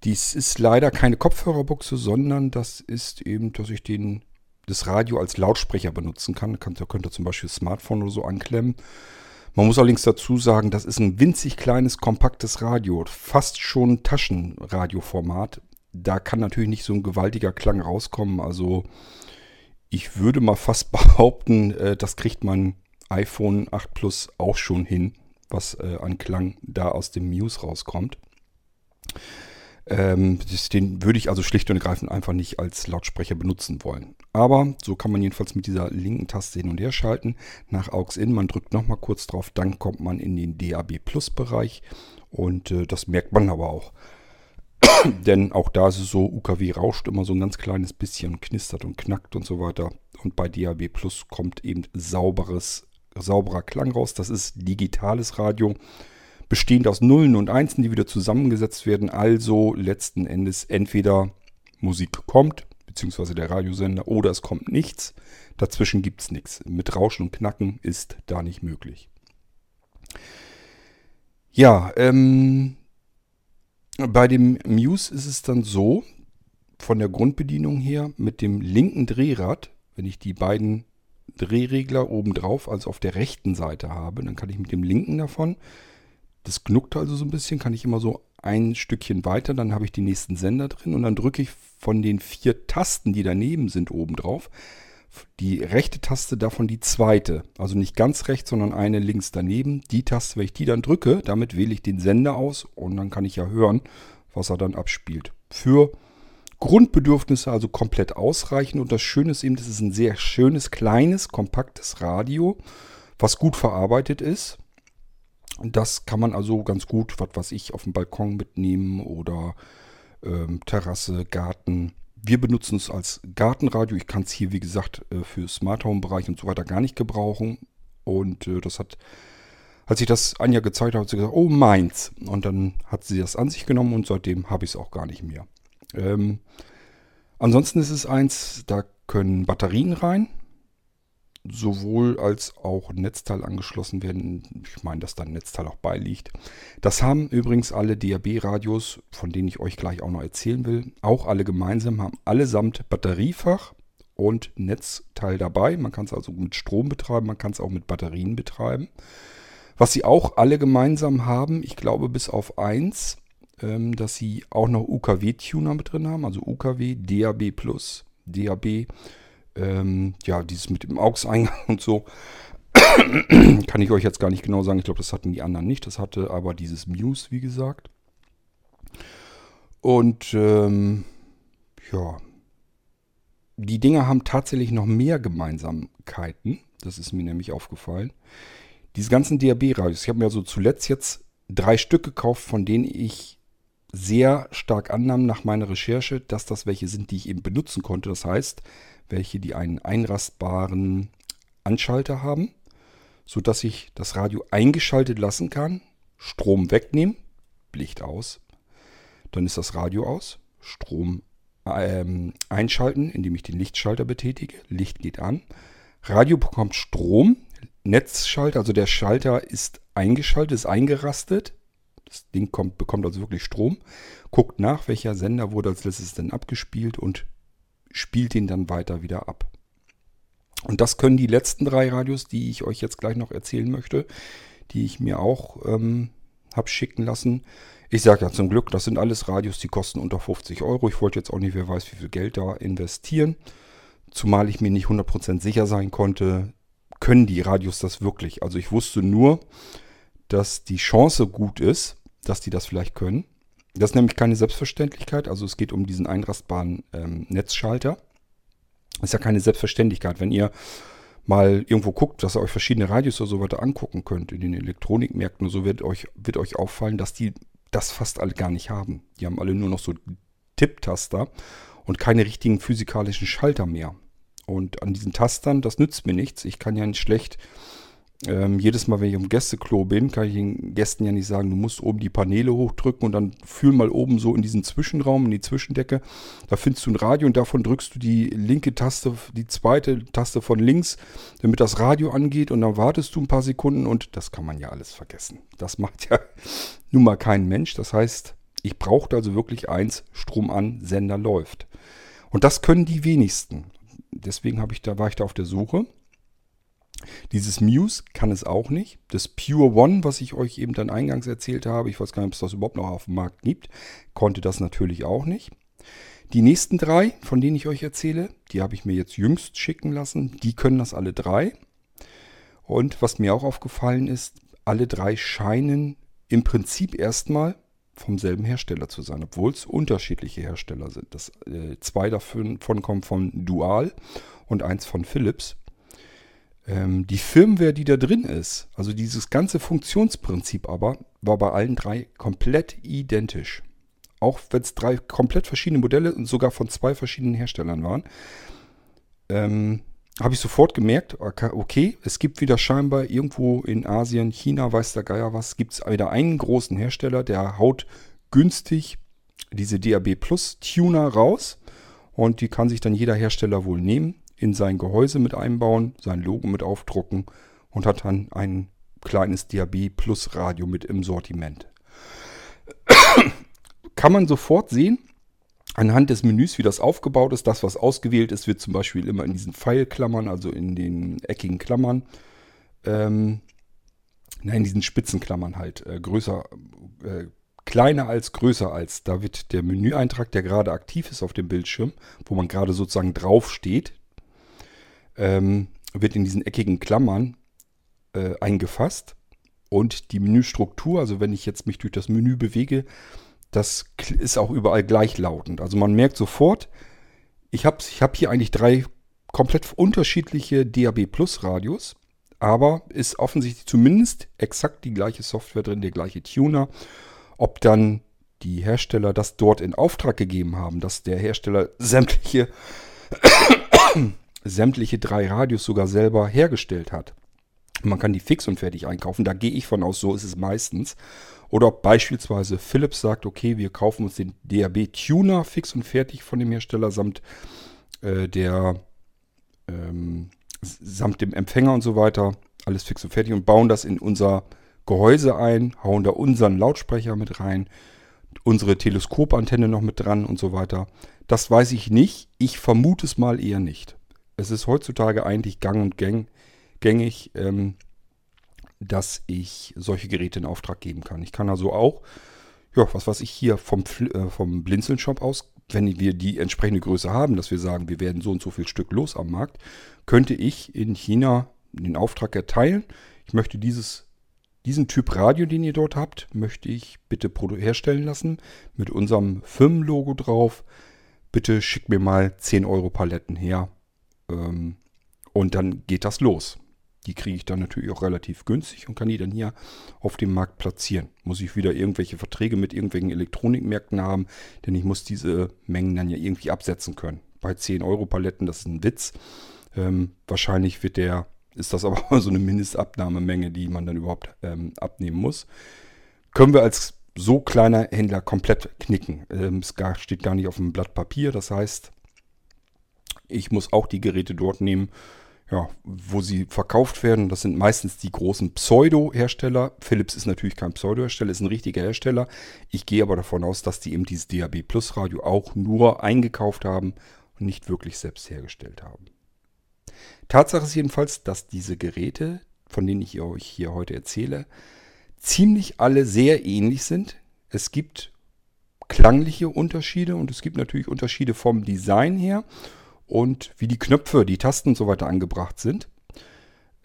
Dies ist leider keine Kopfhörerbuchse, sondern das ist eben, dass ich den, das Radio als Lautsprecher benutzen kann. Da könnt ihr, zum Beispiel Smartphone oder so anklemmen. Man muss allerdings dazu sagen, das ist ein winzig kleines, kompaktes Radio, fast schon Taschenradioformat. Da kann natürlich nicht so ein gewaltiger Klang rauskommen. Also ich würde mal fast behaupten, äh, das kriegt mein iPhone 8 Plus auch schon hin, was äh, an Klang da aus dem Muse rauskommt. Ähm, den würde ich also schlicht und ergreifend einfach nicht als Lautsprecher benutzen wollen. Aber so kann man jedenfalls mit dieser linken Taste hin und her schalten. Nach AUX in, man drückt nochmal kurz drauf, dann kommt man in den DAB Plus Bereich und äh, das merkt man aber auch. Denn auch da ist es so, UKW rauscht immer so ein ganz kleines bisschen, knistert und knackt und so weiter. Und bei DAB Plus kommt eben sauberes, sauberer Klang raus. Das ist digitales Radio bestehend aus Nullen und Einsen, die wieder zusammengesetzt werden. Also letzten Endes entweder Musik kommt, beziehungsweise der Radiosender, oder es kommt nichts. Dazwischen gibt es nichts. Mit Rauschen und Knacken ist da nicht möglich. Ja, ähm, bei dem Muse ist es dann so, von der Grundbedienung her, mit dem linken Drehrad, wenn ich die beiden Drehregler oben drauf, also auf der rechten Seite habe, dann kann ich mit dem linken davon das knuckt also so ein bisschen, kann ich immer so ein Stückchen weiter, dann habe ich die nächsten Sender drin und dann drücke ich von den vier Tasten, die daneben sind, oben drauf, die rechte Taste davon die zweite. Also nicht ganz rechts, sondern eine links daneben. Die Taste, wenn ich die dann drücke, damit wähle ich den Sender aus und dann kann ich ja hören, was er dann abspielt. Für Grundbedürfnisse also komplett ausreichend. Und das Schöne ist eben, das ist ein sehr schönes, kleines, kompaktes Radio, was gut verarbeitet ist. Das kann man also ganz gut, was weiß ich, auf dem Balkon mitnehmen oder ähm, Terrasse, Garten. Wir benutzen es als Gartenradio. Ich kann es hier, wie gesagt, äh, für Smart Home Bereich und so weiter gar nicht gebrauchen. Und äh, das hat, als ich das Anja gezeigt habe, hat sie gesagt, oh meins. Und dann hat sie das an sich genommen und seitdem habe ich es auch gar nicht mehr. Ähm, ansonsten ist es eins, da können Batterien rein, sowohl als auch Netzteil angeschlossen werden. Ich meine, dass da ein Netzteil auch beiliegt. Das haben übrigens alle DAB-Radios, von denen ich euch gleich auch noch erzählen will, auch alle gemeinsam, haben allesamt Batteriefach und Netzteil dabei. Man kann es also mit Strom betreiben, man kann es auch mit Batterien betreiben. Was sie auch alle gemeinsam haben, ich glaube bis auf eins, ähm, dass sie auch noch UKW-Tuner mit drin haben, also UKW, DAB+, DAB, ähm, ja, dieses mit dem AUX-Eingang und so. Kann ich euch jetzt gar nicht genau sagen. Ich glaube, das hatten die anderen nicht. Das hatte aber dieses Muse, wie gesagt. Und ähm, ja, die Dinger haben tatsächlich noch mehr Gemeinsamkeiten. Das ist mir nämlich aufgefallen. Diese ganzen DAB-Radios. Ich habe mir also zuletzt jetzt drei Stück gekauft, von denen ich sehr stark annahm nach meiner Recherche, dass das welche sind, die ich eben benutzen konnte. Das heißt, welche, die einen einrastbaren Anschalter haben, sodass ich das Radio eingeschaltet lassen kann, Strom wegnehmen, Licht aus, dann ist das Radio aus, Strom ähm, einschalten, indem ich den Lichtschalter betätige, Licht geht an, Radio bekommt Strom, Netzschalter, also der Schalter ist eingeschaltet, ist eingerastet, das Ding kommt, bekommt also wirklich Strom, guckt nach, welcher Sender wurde als letztes denn abgespielt und spielt ihn dann weiter wieder ab. Und das können die letzten drei Radios, die ich euch jetzt gleich noch erzählen möchte, die ich mir auch ähm, habe schicken lassen. Ich sage ja zum Glück, das sind alles Radios, die kosten unter 50 Euro. Ich wollte jetzt auch nicht, wer weiß, wie viel Geld da investieren. Zumal ich mir nicht 100% sicher sein konnte, können die Radios das wirklich. Also ich wusste nur, dass die Chance gut ist, dass die das vielleicht können. Das ist nämlich keine Selbstverständlichkeit. Also es geht um diesen einrastbaren ähm, Netzschalter. Das ist ja keine Selbstverständlichkeit. Wenn ihr mal irgendwo guckt, dass ihr euch verschiedene Radios oder so weiter angucken könnt in den Elektronikmärkten und so wird euch, wird euch auffallen, dass die das fast alle gar nicht haben. Die haben alle nur noch so Tipptaster und keine richtigen physikalischen Schalter mehr. Und an diesen Tastern, das nützt mir nichts. Ich kann ja nicht schlecht ähm, jedes Mal, wenn ich im Gästeklo bin, kann ich den Gästen ja nicht sagen, du musst oben die Paneele hochdrücken und dann fühl mal oben so in diesen Zwischenraum, in die Zwischendecke. Da findest du ein Radio und davon drückst du die linke Taste, die zweite Taste von links, damit das Radio angeht und dann wartest du ein paar Sekunden und das kann man ja alles vergessen. Das macht ja nun mal kein Mensch. Das heißt, ich brauchte also wirklich eins, Strom an, Sender läuft. Und das können die wenigsten. Deswegen ich da, war ich da auf der Suche. Dieses Muse kann es auch nicht. Das Pure One, was ich euch eben dann eingangs erzählt habe, ich weiß gar nicht, ob es das überhaupt noch auf dem Markt gibt, konnte das natürlich auch nicht. Die nächsten drei, von denen ich euch erzähle, die habe ich mir jetzt jüngst schicken lassen. Die können das alle drei. Und was mir auch aufgefallen ist, alle drei scheinen im Prinzip erstmal vom selben Hersteller zu sein, obwohl es unterschiedliche Hersteller sind. Das, äh, zwei davon kommen von Dual und eins von Philips. Ähm, die Firmware, die da drin ist, also dieses ganze Funktionsprinzip aber, war bei allen drei komplett identisch. Auch wenn es drei komplett verschiedene Modelle und sogar von zwei verschiedenen Herstellern waren, ähm, habe ich sofort gemerkt, okay, es gibt wieder scheinbar irgendwo in Asien, China, weiß der Geier was, gibt es wieder einen großen Hersteller, der haut günstig diese DAB Plus Tuner raus. Und die kann sich dann jeder Hersteller wohl nehmen in sein Gehäuse mit einbauen, sein Logo mit aufdrucken und hat dann ein kleines DAB Plus Radio mit im Sortiment. Kann man sofort sehen, anhand des Menüs, wie das aufgebaut ist. Das, was ausgewählt ist, wird zum Beispiel immer in diesen Pfeilklammern, also in den eckigen Klammern, ähm, nein, in diesen Spitzenklammern halt, äh, größer, äh, kleiner als, größer als. Da wird der Menüeintrag, der gerade aktiv ist auf dem Bildschirm, wo man gerade sozusagen drauf steht, ähm, wird in diesen eckigen Klammern äh, eingefasst. Und die Menüstruktur, also wenn ich jetzt mich durch das Menü bewege, Das ist auch überall gleichlautend. Also man merkt sofort, ich habe ich hab hier eigentlich drei komplett unterschiedliche DAB Plus Radios, aber ist offensichtlich zumindest exakt die gleiche Software drin, der gleiche Tuner. Ob dann die Hersteller das dort in Auftrag gegeben haben, dass der Hersteller sämtliche, sämtliche drei Radios sogar selber hergestellt hat. Man kann die fix und fertig einkaufen, da gehe ich von aus, so ist es meistens. Oder ob beispielsweise Philips sagt, okay, wir kaufen uns den DAB Tuner fix und fertig von dem Hersteller samt äh, der ähm, samt dem Empfänger und so weiter, alles fix und fertig und bauen das in unser Gehäuse ein, hauen da unseren Lautsprecher mit rein, unsere Teleskopantenne noch mit dran und so weiter. Das weiß ich nicht. Ich vermute es mal eher nicht. Es ist heutzutage eigentlich gang und gäng, gängig, ähm, dass ich solche Geräte in Auftrag geben kann. Ich kann also auch, ja, was weiß ich hier vom, äh, vom Blinzeln-Shop aus, wenn wir die entsprechende Größe haben, dass wir sagen, wir werden so und so viel Stück los am Markt, könnte ich in China den Auftrag erteilen. Ich möchte dieses, diesen Typ Radio, den ihr dort habt, möchte ich bitte herstellen lassen mit unserem Firmenlogo drauf. Bitte schickt mir mal 10 Euro Paletten her. Ähm, und dann geht das los. Die kriege ich dann natürlich auch relativ günstig und kann die dann hier auf dem Markt platzieren. Muss ich wieder irgendwelche Verträge mit irgendwelchen Elektronikmärkten haben, denn ich muss diese Mengen dann ja irgendwie absetzen können. Bei 10 Euro Paletten, das ist ein Witz. Ähm, wahrscheinlich wird der, ist das aber so eine Mindestabnahmemenge, die man dann überhaupt ähm, abnehmen muss. Können wir als so kleiner Händler komplett knicken. Ähm, es steht gar nicht auf dem Blatt Papier. Das heißt, ich muss auch die Geräte dort nehmen, ja, wo sie verkauft werden. Das sind meistens die großen Pseudo-Hersteller. Philips ist natürlich kein Pseudo-Hersteller, ist ein richtiger Hersteller. Ich gehe aber davon aus, dass die eben dieses DAB Plus Radio auch nur eingekauft haben und nicht wirklich selbst hergestellt haben. Tatsache ist jedenfalls, dass diese Geräte, von denen ich euch hier heute erzähle, ziemlich alle sehr ähnlich sind. Es gibt klangliche Unterschiede und es gibt natürlich Unterschiede vom Design her und wie die Knöpfe, die Tasten und so weiter angebracht sind.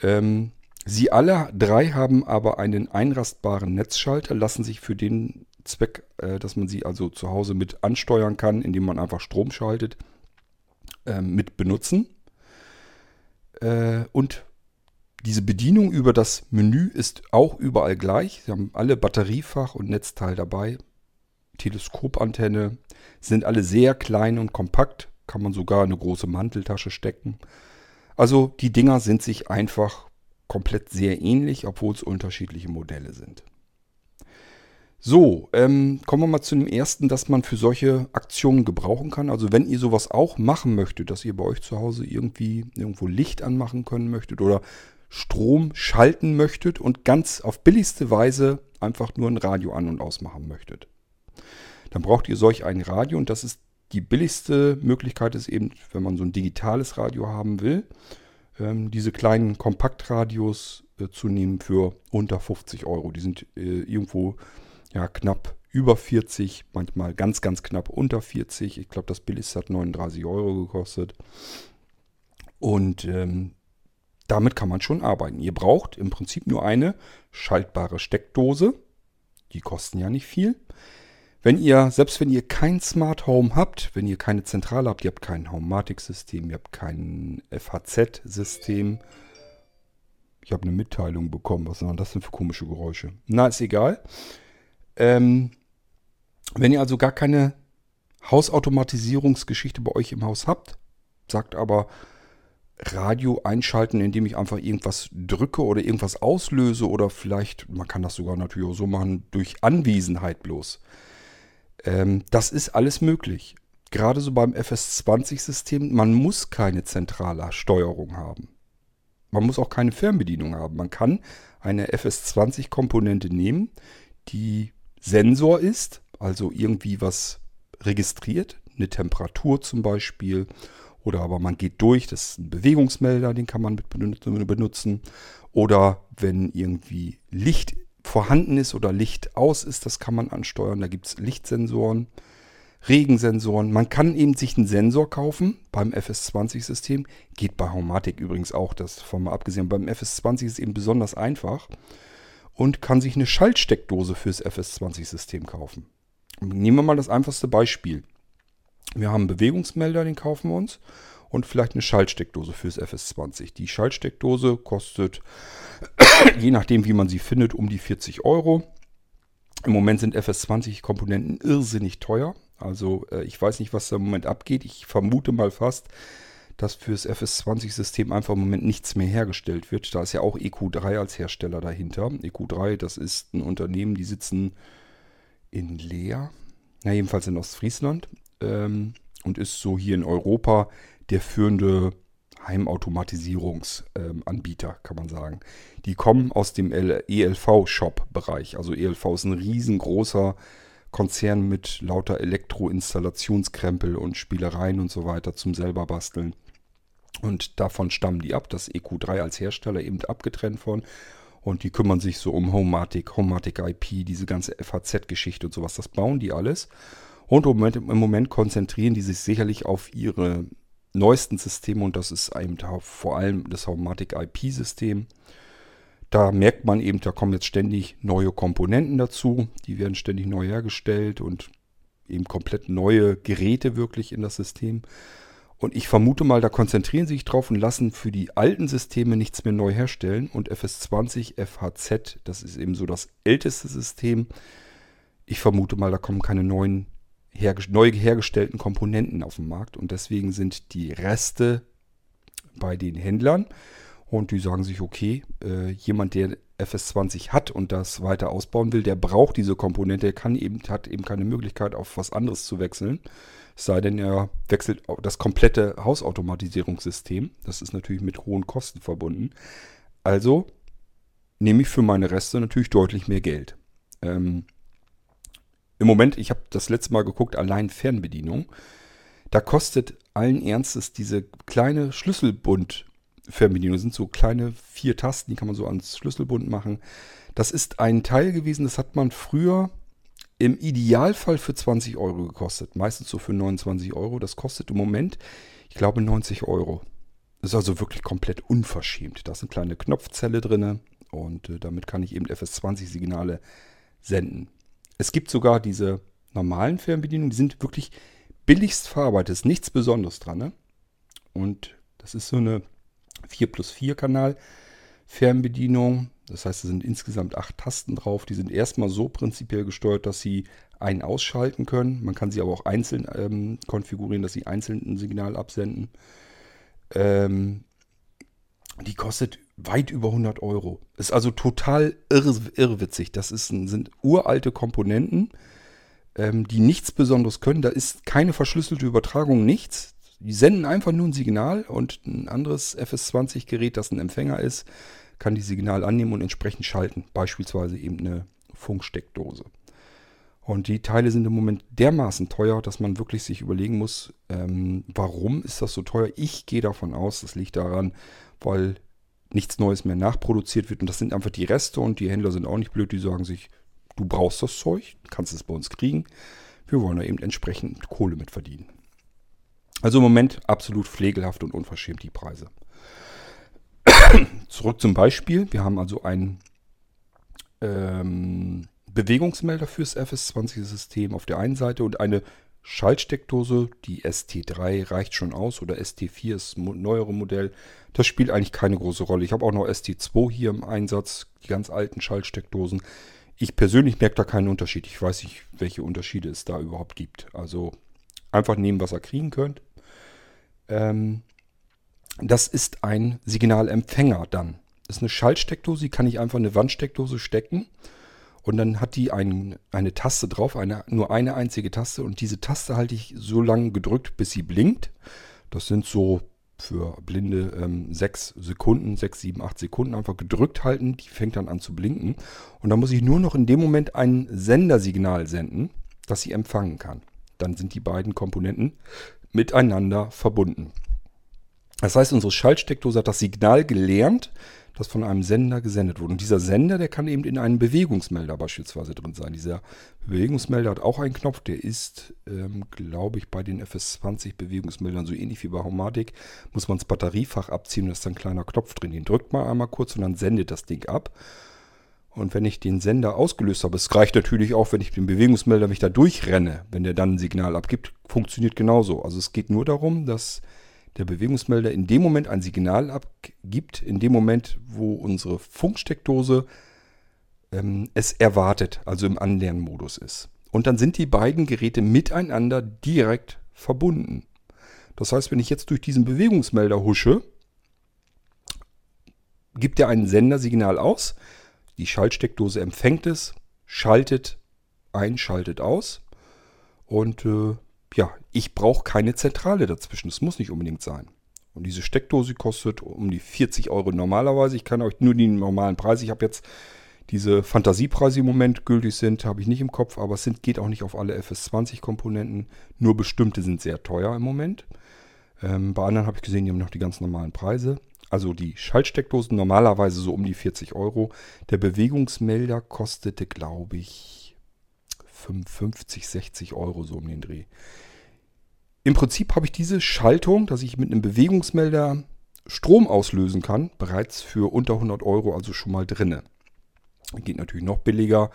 Ähm, sie alle drei haben aber einen einrastbaren Netzschalter, lassen sich für den Zweck, äh, dass man sie also zu Hause mit ansteuern kann, indem man einfach Strom schaltet, äh, mit benutzen. Äh, und diese Bedienung über das Menü ist auch überall gleich. Sie haben alle Batteriefach und Netzteil dabei. Teleskopantenne sind alle sehr klein und kompakt kann man sogar eine große Manteltasche stecken. Also die Dinger sind sich einfach komplett sehr ähnlich, obwohl es unterschiedliche Modelle sind. So, ähm, kommen wir mal zu dem ersten, dass man für solche Aktionen gebrauchen kann. Also wenn ihr sowas auch machen möchtet, dass ihr bei euch zu Hause irgendwie irgendwo Licht anmachen können möchtet oder Strom schalten möchtet und ganz auf billigste Weise einfach nur ein Radio an und ausmachen möchtet. Dann braucht ihr solch ein Radio und das ist die billigste Möglichkeit ist eben, wenn man so ein digitales Radio haben will, ähm, diese kleinen Kompaktradios äh, zu nehmen für unter 50 Euro. Die sind äh, irgendwo ja, knapp über 40, manchmal ganz, ganz knapp unter 40. Ich glaube, das billigste hat 39 Euro gekostet. Und ähm, damit kann man schon arbeiten. Ihr braucht im Prinzip nur eine schaltbare Steckdose. Die kosten ja nicht viel. Wenn ihr, selbst wenn ihr kein Smart Home habt, wenn ihr keine Zentrale habt, ihr habt kein Homematic-System, ihr habt kein FHZ-System. Ich habe eine Mitteilung bekommen. Was sind das denn für komische Geräusche? Na, ist egal. Ähm, wenn ihr also gar keine Hausautomatisierungsgeschichte bei euch im Haus habt, sagt aber Radio einschalten, indem ich einfach irgendwas drücke oder irgendwas auslöse oder vielleicht, man kann das sogar natürlich auch so machen, durch Anwesenheit bloß. Ähm, das ist alles möglich. Gerade so beim FS20-System, man muss keine zentrale Steuerung haben. Man muss auch keine Fernbedienung haben. Man kann eine FS20-Komponente nehmen, die Sensor ist, also irgendwie was registriert, eine Temperatur zum Beispiel, oder aber man geht durch, das ist ein Bewegungsmelder, den kann man mit benutzen. Oder wenn irgendwie Licht vorhanden ist oder Licht aus ist, das kann man ansteuern. Da gibt es Lichtsensoren, Regensensoren. Man kann eben sich einen Sensor kaufen beim FS20-System. Geht bei Homatic übrigens auch, das von mal abgesehen. Beim FS20 ist es eben besonders einfach und kann sich eine Schaltsteckdose fürs FS20-System kaufen. Nehmen wir mal das einfachste Beispiel. Wir haben einen Bewegungsmelder, den kaufen wir uns und vielleicht eine Schaltsteckdose fürs FS20. Die Schaltsteckdose kostet, je nachdem wie man sie findet, um die 40 Euro. Im Moment sind FS20-Komponenten irrsinnig teuer. Also äh, ich weiß nicht, was da im Moment abgeht. Ich vermute mal fast, dass fürs FS20-System einfach im Moment nichts mehr hergestellt wird. Da ist ja auch EQ3 als Hersteller dahinter. EQ3, das ist ein Unternehmen, die sitzen in Leer, na jedenfalls in Ostfriesland ähm, und ist so hier in Europa der führende Heimautomatisierungsanbieter, ähm, kann man sagen. Die kommen aus dem ELV-Shop-Bereich. Also ELV ist ein riesengroßer Konzern mit lauter Elektroinstallationskrempel und Spielereien und so weiter zum selber basteln. Und davon stammen die ab, das EQ3 als Hersteller eben abgetrennt von. Und die kümmern sich so um Homematic, Homematic IP, diese ganze FAZ-Geschichte und sowas. Das bauen die alles. Und im Moment, im Moment konzentrieren die sich sicherlich auf ihre neuesten Systeme und das ist eben vor allem das Homematic IP-System. Da merkt man eben, da kommen jetzt ständig neue Komponenten dazu, die werden ständig neu hergestellt und eben komplett neue Geräte wirklich in das System. Und ich vermute mal, da konzentrieren sie sich drauf und lassen für die alten Systeme nichts mehr neu herstellen. Und FS20 FHZ, das ist eben so das älteste System. Ich vermute mal, da kommen keine neuen neu hergestellten Komponenten auf den Markt und deswegen sind die Reste bei den Händlern und die sagen sich, okay, äh, jemand, der FS20 hat und das weiter ausbauen will, der braucht diese Komponente, der kann eben, hat eben keine Möglichkeit, auf was anderes zu wechseln. Es sei denn, er wechselt das komplette Hausautomatisierungssystem. Das ist natürlich mit hohen Kosten verbunden. Also nehme ich für meine Reste natürlich deutlich mehr Geld. Ähm, im Moment, ich habe das letzte Mal geguckt, allein Fernbedienung. Da kostet allen Ernstes diese kleine Schlüsselbund-Fernbedienung. Das sind so kleine vier Tasten, die kann man so ans Schlüsselbund machen. Das ist ein Teil gewesen, das hat man früher im Idealfall für 20 Euro gekostet. Meistens so für 29 Euro. Das kostet im Moment, ich glaube, 90 Euro. Das ist also wirklich komplett unverschämt. Da ist eine kleine Knopfzelle drin und äh, damit kann ich eben FS20-Signale senden. Es gibt sogar diese normalen Fernbedienungen, die sind wirklich billigst verarbeitet. Ist nichts Besonderes dran. Ne? Und das ist so eine 4 plus 4 Kanal Fernbedienung. Das heißt, es sind insgesamt acht Tasten drauf. Die sind erstmal so prinzipiell gesteuert, dass sie ein- ausschalten können. Man kann sie aber auch einzeln ähm, konfigurieren, dass sie einzeln ein Signal absenden. Ähm, die kostet weit über 100 Euro. Ist also total irr, irrwitzig. Das ist, sind uralte Komponenten, ähm, die nichts Besonderes können. Da ist keine verschlüsselte Übertragung, nichts. Die senden einfach nur ein Signal und ein anderes FS20-Gerät, das ein Empfänger ist, kann die Signal annehmen und entsprechend schalten. Beispielsweise eben eine Funksteckdose. Und die Teile sind im Moment dermaßen teuer, dass man wirklich sich überlegen muss, ähm, warum ist das so teuer? Ich gehe davon aus, das liegt daran, weil nichts Neues mehr nachproduziert wird. Und das sind einfach die Reste und die Händler sind auch nicht blöd, die sagen sich, du brauchst das Zeug, kannst es bei uns kriegen. Wir wollen da eben entsprechend Kohle mit verdienen. Also im Moment absolut pflegelhaft und unverschämt die Preise. Zurück zum Beispiel. Wir haben also einen ähm, Bewegungsmelder fürs FS20-System auf der einen Seite und eine Schaltsteckdose, die ST3 reicht schon aus oder ST4 ist ein neuere Modell. Das spielt eigentlich keine große Rolle. Ich habe auch noch ST2 hier im Einsatz, die ganz alten Schaltsteckdosen. Ich persönlich merke da keinen Unterschied. Ich weiß nicht, welche Unterschiede es da überhaupt gibt. Also einfach nehmen, was ihr kriegen könnt. Ähm, das ist ein Signalempfänger dann. Das ist eine Schaltsteckdose, die kann ich einfach in eine Wandsteckdose stecken. Und dann hat die ein, eine Taste drauf, eine, nur eine einzige Taste. Und diese Taste halte ich so lange gedrückt, bis sie blinkt. Das sind so für Blinde ähm, sechs Sekunden, sechs, sieben, acht Sekunden einfach gedrückt halten. Die fängt dann an zu blinken. Und dann muss ich nur noch in dem Moment ein Sendersignal senden, das sie empfangen kann. Dann sind die beiden Komponenten miteinander verbunden. Das heißt, unsere Schaltsteckdose hat das Signal gelernt, das von einem Sender gesendet wurde. Und dieser Sender, der kann eben in einem Bewegungsmelder beispielsweise drin sein. Dieser Bewegungsmelder hat auch einen Knopf, der ist, ähm, glaube ich, bei den FS20 Bewegungsmeldern so ähnlich wie bei Homatic. Muss man das Batteriefach abziehen da ist dann ein kleiner Knopf drin. Den drückt man einmal kurz und dann sendet das Ding ab. Und wenn ich den Sender ausgelöst habe, es reicht natürlich auch, wenn ich den Bewegungsmelder mich da durchrenne, wenn der dann ein Signal abgibt, funktioniert genauso. Also es geht nur darum, dass der Bewegungsmelder in dem Moment ein Signal abgibt, in dem Moment, wo unsere Funksteckdose ähm, es erwartet, also im Anlernmodus ist. Und dann sind die beiden Geräte miteinander direkt verbunden. Das heißt, wenn ich jetzt durch diesen Bewegungsmelder husche, gibt er ein Sendersignal aus. Die Schaltsteckdose empfängt es, schaltet ein, schaltet aus. Und äh, ja, ich brauche keine Zentrale dazwischen. Das muss nicht unbedingt sein. Und diese Steckdose kostet um die 40 Euro normalerweise. Ich kann euch nur den normalen Preis. Ich habe jetzt diese Fantasiepreise im Moment gültig sind, habe ich nicht im Kopf, aber es sind, geht auch nicht auf alle FS20-Komponenten. Nur bestimmte sind sehr teuer im Moment. Ähm, bei anderen habe ich gesehen, die haben noch die ganz normalen Preise. Also die Schaltsteckdosen normalerweise so um die 40 Euro. Der Bewegungsmelder kostete, glaube ich, 55, 60 Euro so um den Dreh. Im Prinzip habe ich diese Schaltung, dass ich mit einem Bewegungsmelder Strom auslösen kann, bereits für unter 100 Euro, also schon mal drinne. Geht natürlich noch billiger.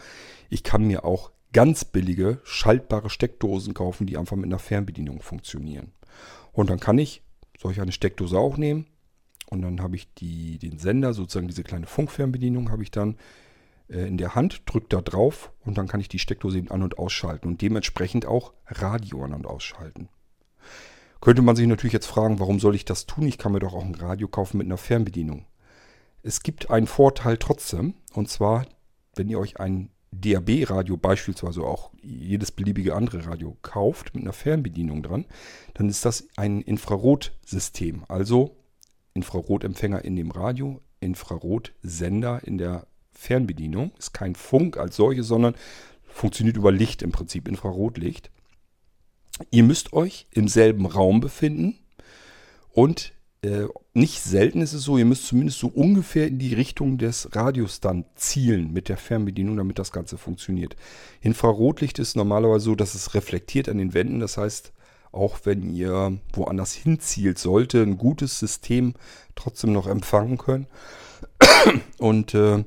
Ich kann mir auch ganz billige schaltbare Steckdosen kaufen, die einfach mit einer Fernbedienung funktionieren. Und dann kann ich solch eine Steckdose auch nehmen, und dann habe ich die, den Sender, sozusagen diese kleine Funkfernbedienung, habe ich dann äh, in der Hand, drücke da drauf und dann kann ich die Steckdose eben an- und ausschalten und dementsprechend auch Radio an- und ausschalten. Könnte man sich natürlich jetzt fragen, warum soll ich das tun? Ich kann mir doch auch ein Radio kaufen mit einer Fernbedienung. Es gibt einen Vorteil trotzdem, und zwar, wenn ihr euch ein DAB-Radio beispielsweise auch jedes beliebige andere Radio kauft mit einer Fernbedienung dran, dann ist das ein Infrarotsystem. Also Infrarotempfänger in dem Radio, Infrarotsender in der Fernbedienung. Ist kein Funk als solche, sondern funktioniert über Licht im Prinzip, Infrarotlicht. Ihr müsst euch im selben Raum befinden und äh, nicht selten ist es so, ihr müsst zumindest so ungefähr in die Richtung des Radios dann zielen mit der Fernbedienung, damit das Ganze funktioniert. Infrarotlicht ist normalerweise so, dass es reflektiert an den Wänden. Das heißt, auch wenn ihr woanders hinzielt, sollte ein gutes System trotzdem noch empfangen können. Und äh,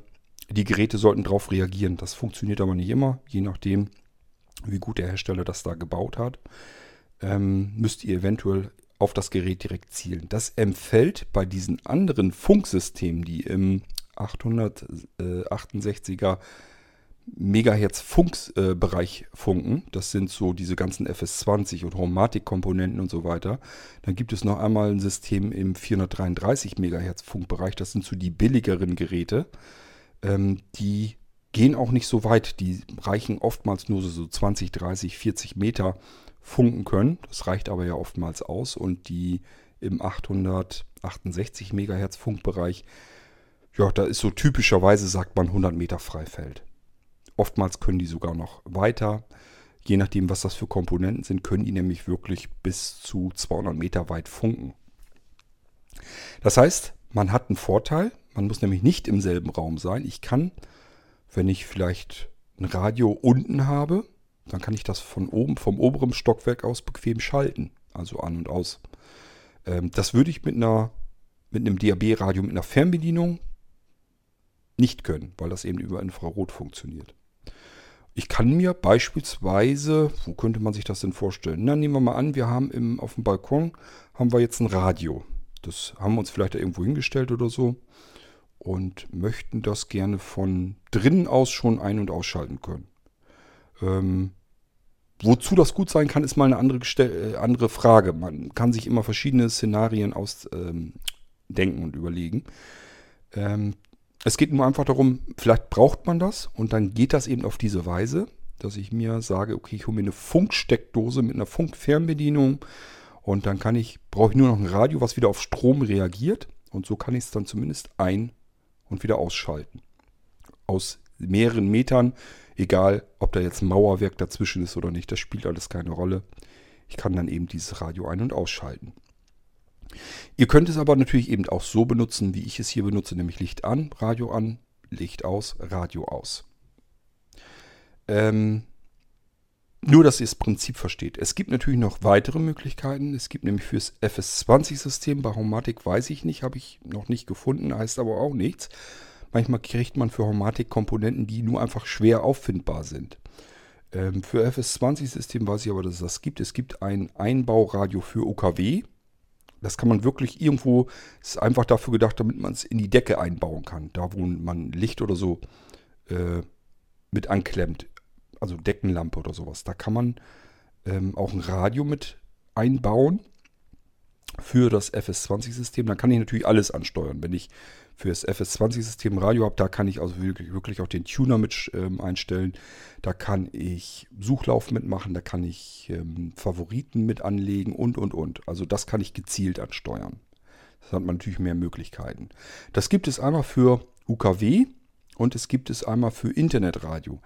die Geräte sollten darauf reagieren. Das funktioniert aber nicht immer, je nachdem, wie gut der Hersteller das da gebaut hat. Ähm, müsst ihr eventuell auf das Gerät direkt zielen. Das empfällt bei diesen anderen Funksystemen, die im 868er Megahertz-Funkbereich äh, funken. Das sind so diese ganzen FS20 und Homematic-Komponenten und so weiter. Dann gibt es noch einmal ein System im 433 Megahertz Funkbereich. Das sind so die billigeren Geräte. Ähm, die gehen auch nicht so weit. Die reichen oftmals nur so 20, 30, 40 Meter funken können. Das reicht aber ja oftmals aus. Und die im 868 Megahertz Funkbereich, ja, da ist so typischerweise, sagt man, 100 Meter Freifeld. Oftmals können die sogar noch weiter. Je nachdem, was das für Komponenten sind, können die nämlich wirklich bis zu 200 Meter weit funken. Das heißt, man hat einen Vorteil. Man muss nämlich nicht im selben Raum sein. Ich kann, wenn ich vielleicht ein Radio unten habe, dann kann ich das von oben, vom oberen Stockwerk aus bequem schalten. Also an und aus. Ähm, das würde ich mit einer mit einem DAB-Radio mit einer Fernbedienung nicht können, weil das eben über Infrarot funktioniert. Ich kann mir beispielsweise, wo könnte man sich das denn vorstellen? Na, nehmen wir mal an, wir haben im, auf dem Balkon haben wir jetzt ein Radio. Das haben wir uns vielleicht irgendwo hingestellt oder so und möchten das gerne von drinnen aus schon ein- und ausschalten können. Ähm, wozu das gut sein kann, ist mal eine andere, äh, andere Frage. Man kann sich immer verschiedene Szenarien ausdenken ähm, und überlegen. Ähm, es geht nur einfach darum, vielleicht braucht man das und dann geht das eben auf diese Weise, dass ich mir sage, okay, ich hole mir eine Funksteckdose mit einer Funkfernbedienung und dann kann ich, brauche ich nur noch ein Radio, was wieder auf Strom reagiert und so kann ich es dann zumindest ein- und wieder ausschalten. Aus mehreren Metern, egal ob da jetzt Mauerwerk dazwischen ist oder nicht, das spielt alles keine Rolle. Ich kann dann eben dieses Radio ein- und ausschalten. Ihr könnt es aber natürlich eben auch so benutzen, wie ich es hier benutze, nämlich Licht an, Radio an, Licht aus, Radio aus. Ähm, nur, dass ihr das Prinzip versteht. Es gibt natürlich noch weitere Möglichkeiten. Es gibt nämlich fürs FS20-System, bei Homatic weiß ich nicht, habe ich noch nicht gefunden, heißt aber auch nichts. Manchmal kriegt man für Homatic Komponenten, die nur einfach schwer auffindbar sind. Ähm, für FS20-System weiß ich aber, dass es das gibt. Es gibt ein Einbauradio für OKW. Das kann man wirklich irgendwo, ist einfach dafür gedacht, damit man es in die Decke einbauen kann. Da, wo man Licht oder so äh, mit anklemmt. Also Deckenlampe oder sowas. Da kann man ähm, auch ein Radio mit einbauen für das FS20-System. Dann kann ich natürlich alles ansteuern. Wenn ich für das FS20-System Radio habe, da kann ich also wirklich, auch den Tuner mit ähm, einstellen. Da kann ich Suchlauf mitmachen, da kann ich ähm, Favoriten mit anlegen und, und, und. Also das kann ich gezielt ansteuern. Das hat man natürlich mehr Möglichkeiten. Das gibt es einmal für UKW und es gibt es einmal für Internetradio.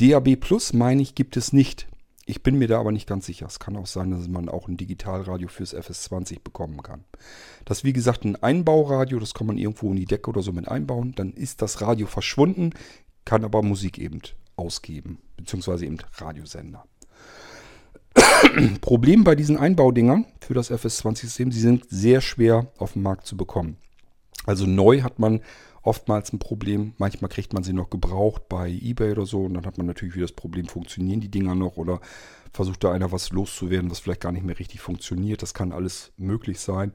DAB Plus, meine ich, gibt es nicht. Ich bin mir da aber nicht ganz sicher. Es kann auch sein, dass man auch ein Digitalradio fürs FS20 bekommen kann. Das ist wie gesagt ein Einbauradio, das kann man irgendwo in die Decke oder so mit einbauen. Dann ist das Radio verschwunden, kann aber Musik eben ausgeben, beziehungsweise eben Radiosender. Problem bei diesen Einbaudingern für das FS20-System, sie sind sehr schwer auf dem Markt zu bekommen. Also neu hat man oftmals ein Problem. Manchmal kriegt man sie noch gebraucht bei eBay oder so und dann hat man natürlich wieder das Problem, funktionieren die Dinger noch oder versucht da einer was loszuwerden, was vielleicht gar nicht mehr richtig funktioniert. Das kann alles möglich sein.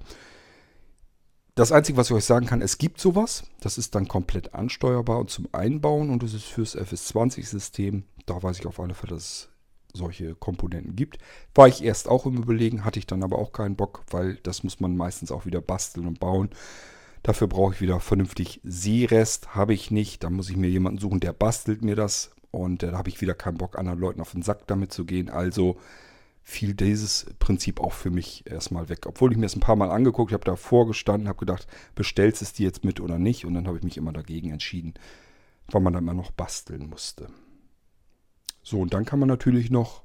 Das Einzige, was ich euch sagen kann, es gibt sowas. Das ist dann komplett ansteuerbar und zum Einbauen und das ist fürs FS20-System. Da weiß ich auf alle Fälle, dass es solche Komponenten gibt. War ich erst auch im Überlegen, hatte ich dann aber auch keinen Bock, weil das muss man meistens auch wieder basteln und bauen. Dafür brauche ich wieder vernünftig Seerest. Habe ich nicht. Da muss ich mir jemanden suchen, der bastelt mir das. Und äh, da habe ich wieder keinen Bock, anderen Leuten auf den Sack damit zu gehen. Also fiel dieses Prinzip auch für mich erstmal weg. Obwohl ich mir das ein paar Mal angeguckt habe, davor gestanden, habe gedacht, bestellst es dir jetzt mit oder nicht? Und dann habe ich mich immer dagegen entschieden, weil man dann immer noch basteln musste. So, und dann kann man natürlich noch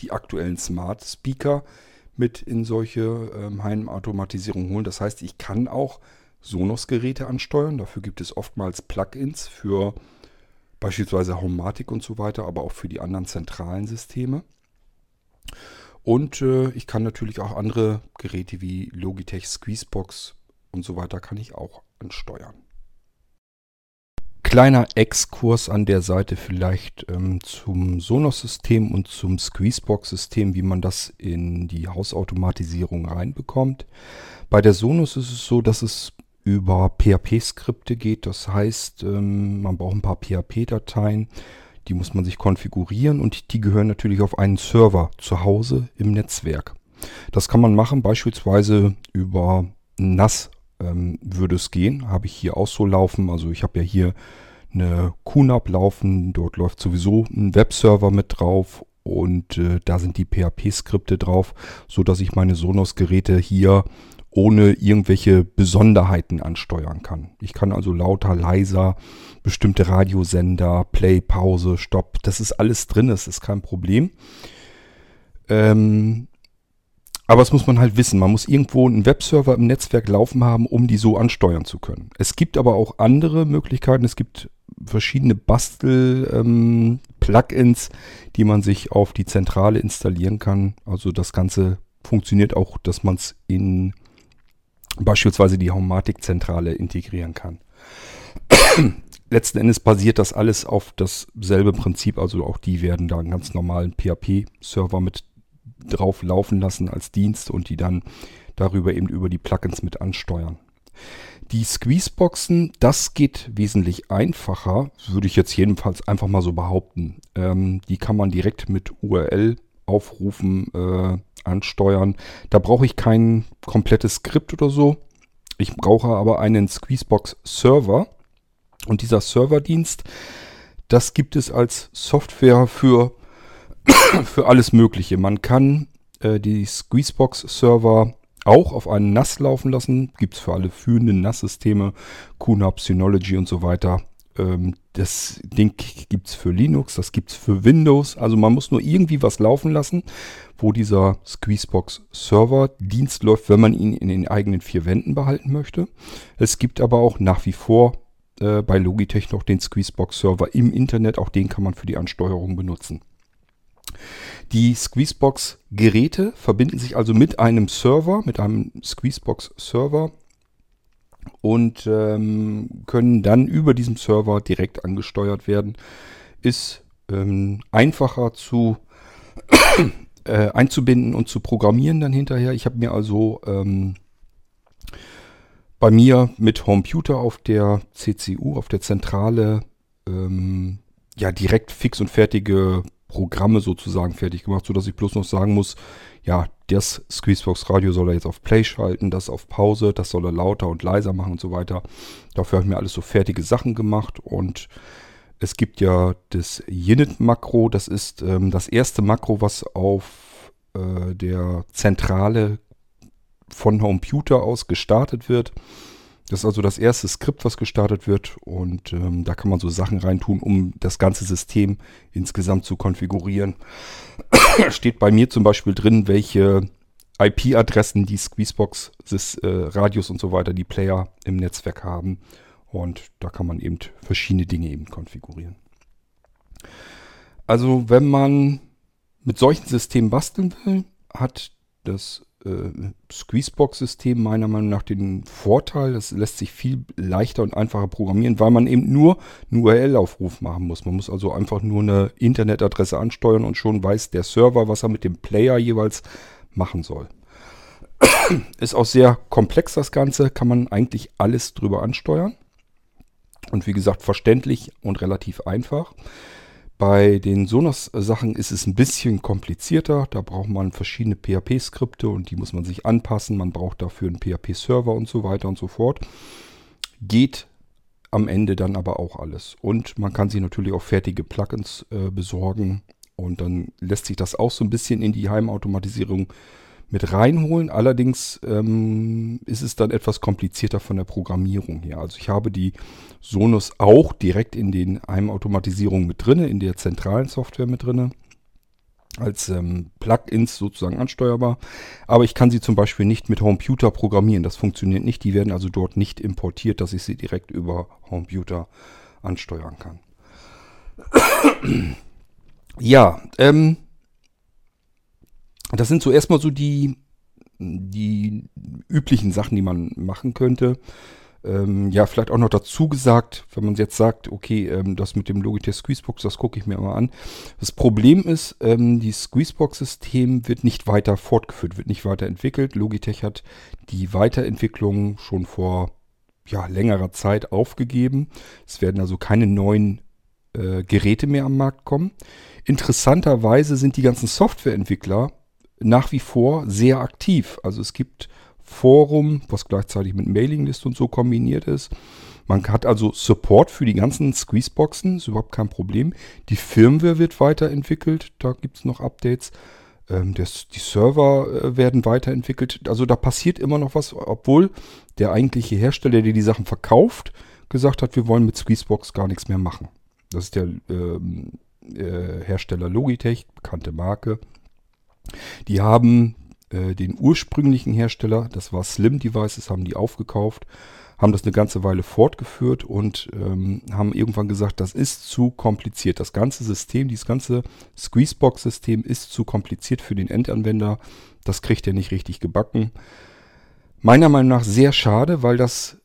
die aktuellen Smart Speaker mit in solche ähm, Heimautomatisierung holen. Das heißt, ich kann auch Sonos-Geräte ansteuern. Dafür gibt es oftmals Plugins für beispielsweise Homematic und so weiter, aber auch für die anderen zentralen Systeme. Und äh, ich kann natürlich auch andere Geräte wie Logitech Squeezebox und so weiter kann ich auch ansteuern. Kleiner Exkurs an der Seite vielleicht ähm, zum Sonos-System und zum Squeezebox-System, wie man das in die Hausautomatisierung reinbekommt. Bei der Sonos ist es so, dass es über PHP-Skripte geht. Das heißt, ähm, man braucht ein paar PHP-Dateien, die muss man sich konfigurieren und die gehören natürlich auf einen Server zu Hause im Netzwerk. Das kann man machen, beispielsweise über NAS ähm, würde es gehen. Habe ich hier auch so laufen. Also ich habe ja hier eine QNAP laufen. Dort läuft sowieso ein Webserver mit drauf und äh, da sind die PHP-Skripte drauf, so dass ich meine Sonos-Geräte hier ohne irgendwelche Besonderheiten ansteuern kann. Ich kann also lauter, leiser, bestimmte Radiosender, Play, Pause, Stopp, das ist alles drin, das ist kein Problem. Ähm, aber das muss man halt wissen. Man muss irgendwo einen Webserver im Netzwerk laufen haben, um die so ansteuern zu können. Es gibt aber auch andere Möglichkeiten. Es gibt verschiedene Bastel-Plugins, ähm, die man sich auf die Zentrale installieren kann. Also das Ganze funktioniert auch, dass man es in beispielsweise die Haumatik-Zentrale integrieren kann. Letzten Endes basiert das alles auf dasselbe Prinzip, also auch die werden da einen ganz normalen PHP-Server mit drauf laufen lassen als Dienst und die dann darüber eben über die Plugins mit ansteuern. Die Squeezeboxen, das geht wesentlich einfacher, würde ich jetzt jedenfalls einfach mal so behaupten. Ähm, die kann man direkt mit URL aufrufen, äh, ansteuern. Da brauche ich kein komplettes Skript oder so. Ich brauche aber einen Squeezebox Server. Und dieser Serverdienst, das gibt es als Software für, für alles Mögliche. Man kann äh, die Squeezebox Server auch auf einen NAS laufen lassen. Gibt es für alle führenden NAS-Systeme, QNAP, Synology und so weiter. Ähm, das Ding gibt es für Linux, das gibt es für Windows. Also man muss nur irgendwie was laufen lassen, wo dieser Squeezebox Server Dienst läuft, wenn man ihn in den eigenen vier Wänden behalten möchte. Es gibt aber auch nach wie vor äh, bei Logitech noch den Squeezebox Server im Internet. Auch den kann man für die Ansteuerung benutzen. Die Squeezebox Geräte verbinden sich also mit einem Server, mit einem Squeezebox Server und ähm, können dann über diesem Server direkt angesteuert werden. Ist ähm, einfacher zu äh, einzubinden und zu programmieren dann hinterher. Ich habe mir also ähm, bei mir mit Computer auf der CCU, auf der Zentrale, ähm, ja direkt fix und fertige Programme sozusagen fertig gemacht, sodass ich bloß noch sagen muss, ja, das Squeezebox Radio soll er jetzt auf Play schalten, das auf Pause, das soll er lauter und leiser machen und so weiter. Dafür habe ich mir alles so fertige Sachen gemacht und es gibt ja das Unit-Makro, das ist ähm, das erste Makro, was auf äh, der Zentrale von Computer aus gestartet wird. Das ist also das erste Skript, was gestartet wird und ähm, da kann man so Sachen reintun, um das ganze System insgesamt zu konfigurieren. Steht bei mir zum Beispiel drin, welche IP-Adressen die Squeezebox, äh, Radios und so weiter, die Player im Netzwerk haben. Und da kann man eben verschiedene Dinge eben konfigurieren. Also wenn man mit solchen Systemen basteln will, hat das äh, Squeezebox-System meiner Meinung nach den Vorteil, es lässt sich viel leichter und einfacher programmieren, weil man eben nur einen URL-Aufruf machen muss. Man muss also einfach nur eine Internetadresse ansteuern und schon weiß der Server, was er mit dem Player jeweils machen soll. Ist auch sehr komplex das Ganze, kann man eigentlich alles drüber ansteuern. Und wie gesagt, verständlich und relativ einfach. Bei den Sonos-Sachen ist es ein bisschen komplizierter. Da braucht man verschiedene PHP-Skripte und die muss man sich anpassen. Man braucht dafür einen PHP-Server und so weiter und so fort. Geht am Ende dann aber auch alles. Und man kann sich natürlich auch fertige Plugins äh, besorgen. Und dann lässt sich das auch so ein bisschen in die Heimautomatisierung mit reinholen. Allerdings ähm, ist es dann etwas komplizierter von der Programmierung her. Also ich habe die Sonos auch direkt in den Heimautomatisierungen mit drin, in der zentralen Software mit drin, als ähm, Plugins sozusagen ansteuerbar. Aber ich kann sie zum Beispiel nicht mit Homeputer programmieren. Das funktioniert nicht. Die werden also dort nicht importiert, dass ich sie direkt über Homeputer ansteuern kann. ja, ähm, das sind so erstmal so die, die üblichen Sachen, die man machen könnte. Ähm, ja, vielleicht auch noch dazu gesagt, wenn man jetzt sagt, okay, ähm, das mit dem Logitech Squeezebox, das gucke ich mir mal an. Das Problem ist, ähm, die Squeezebox-System wird nicht weiter fortgeführt, wird nicht weiterentwickelt. Logitech hat die Weiterentwicklung schon vor ja, längerer Zeit aufgegeben. Es werden also keine neuen äh, Geräte mehr am Markt kommen. Interessanterweise sind die ganzen Softwareentwickler nach wie vor sehr aktiv. Also es gibt Forum, was gleichzeitig mit Mailinglist und so kombiniert ist. Man hat also Support für die ganzen Squeezeboxen, ist überhaupt kein Problem. Die Firmware wird weiterentwickelt, da gibt es noch Updates. Ähm, das, die Server äh, werden weiterentwickelt. Also da passiert immer noch was, obwohl der eigentliche Hersteller, der die Sachen verkauft, gesagt hat, wir wollen mit Squeezebox gar nichts mehr machen. Das ist der ähm, äh, Hersteller Logitech, bekannte Marke. Die haben äh, den ursprünglichen Hersteller, das war Slim Devices, haben die aufgekauft, haben das eine ganze Weile fortgeführt und ähm, haben irgendwann gesagt, das ist zu kompliziert. Das ganze System, dieses ganze Squeezebox-System ist zu kompliziert für den Endanwender. Das kriegt er nicht richtig gebacken. Meiner Meinung nach sehr schade, weil das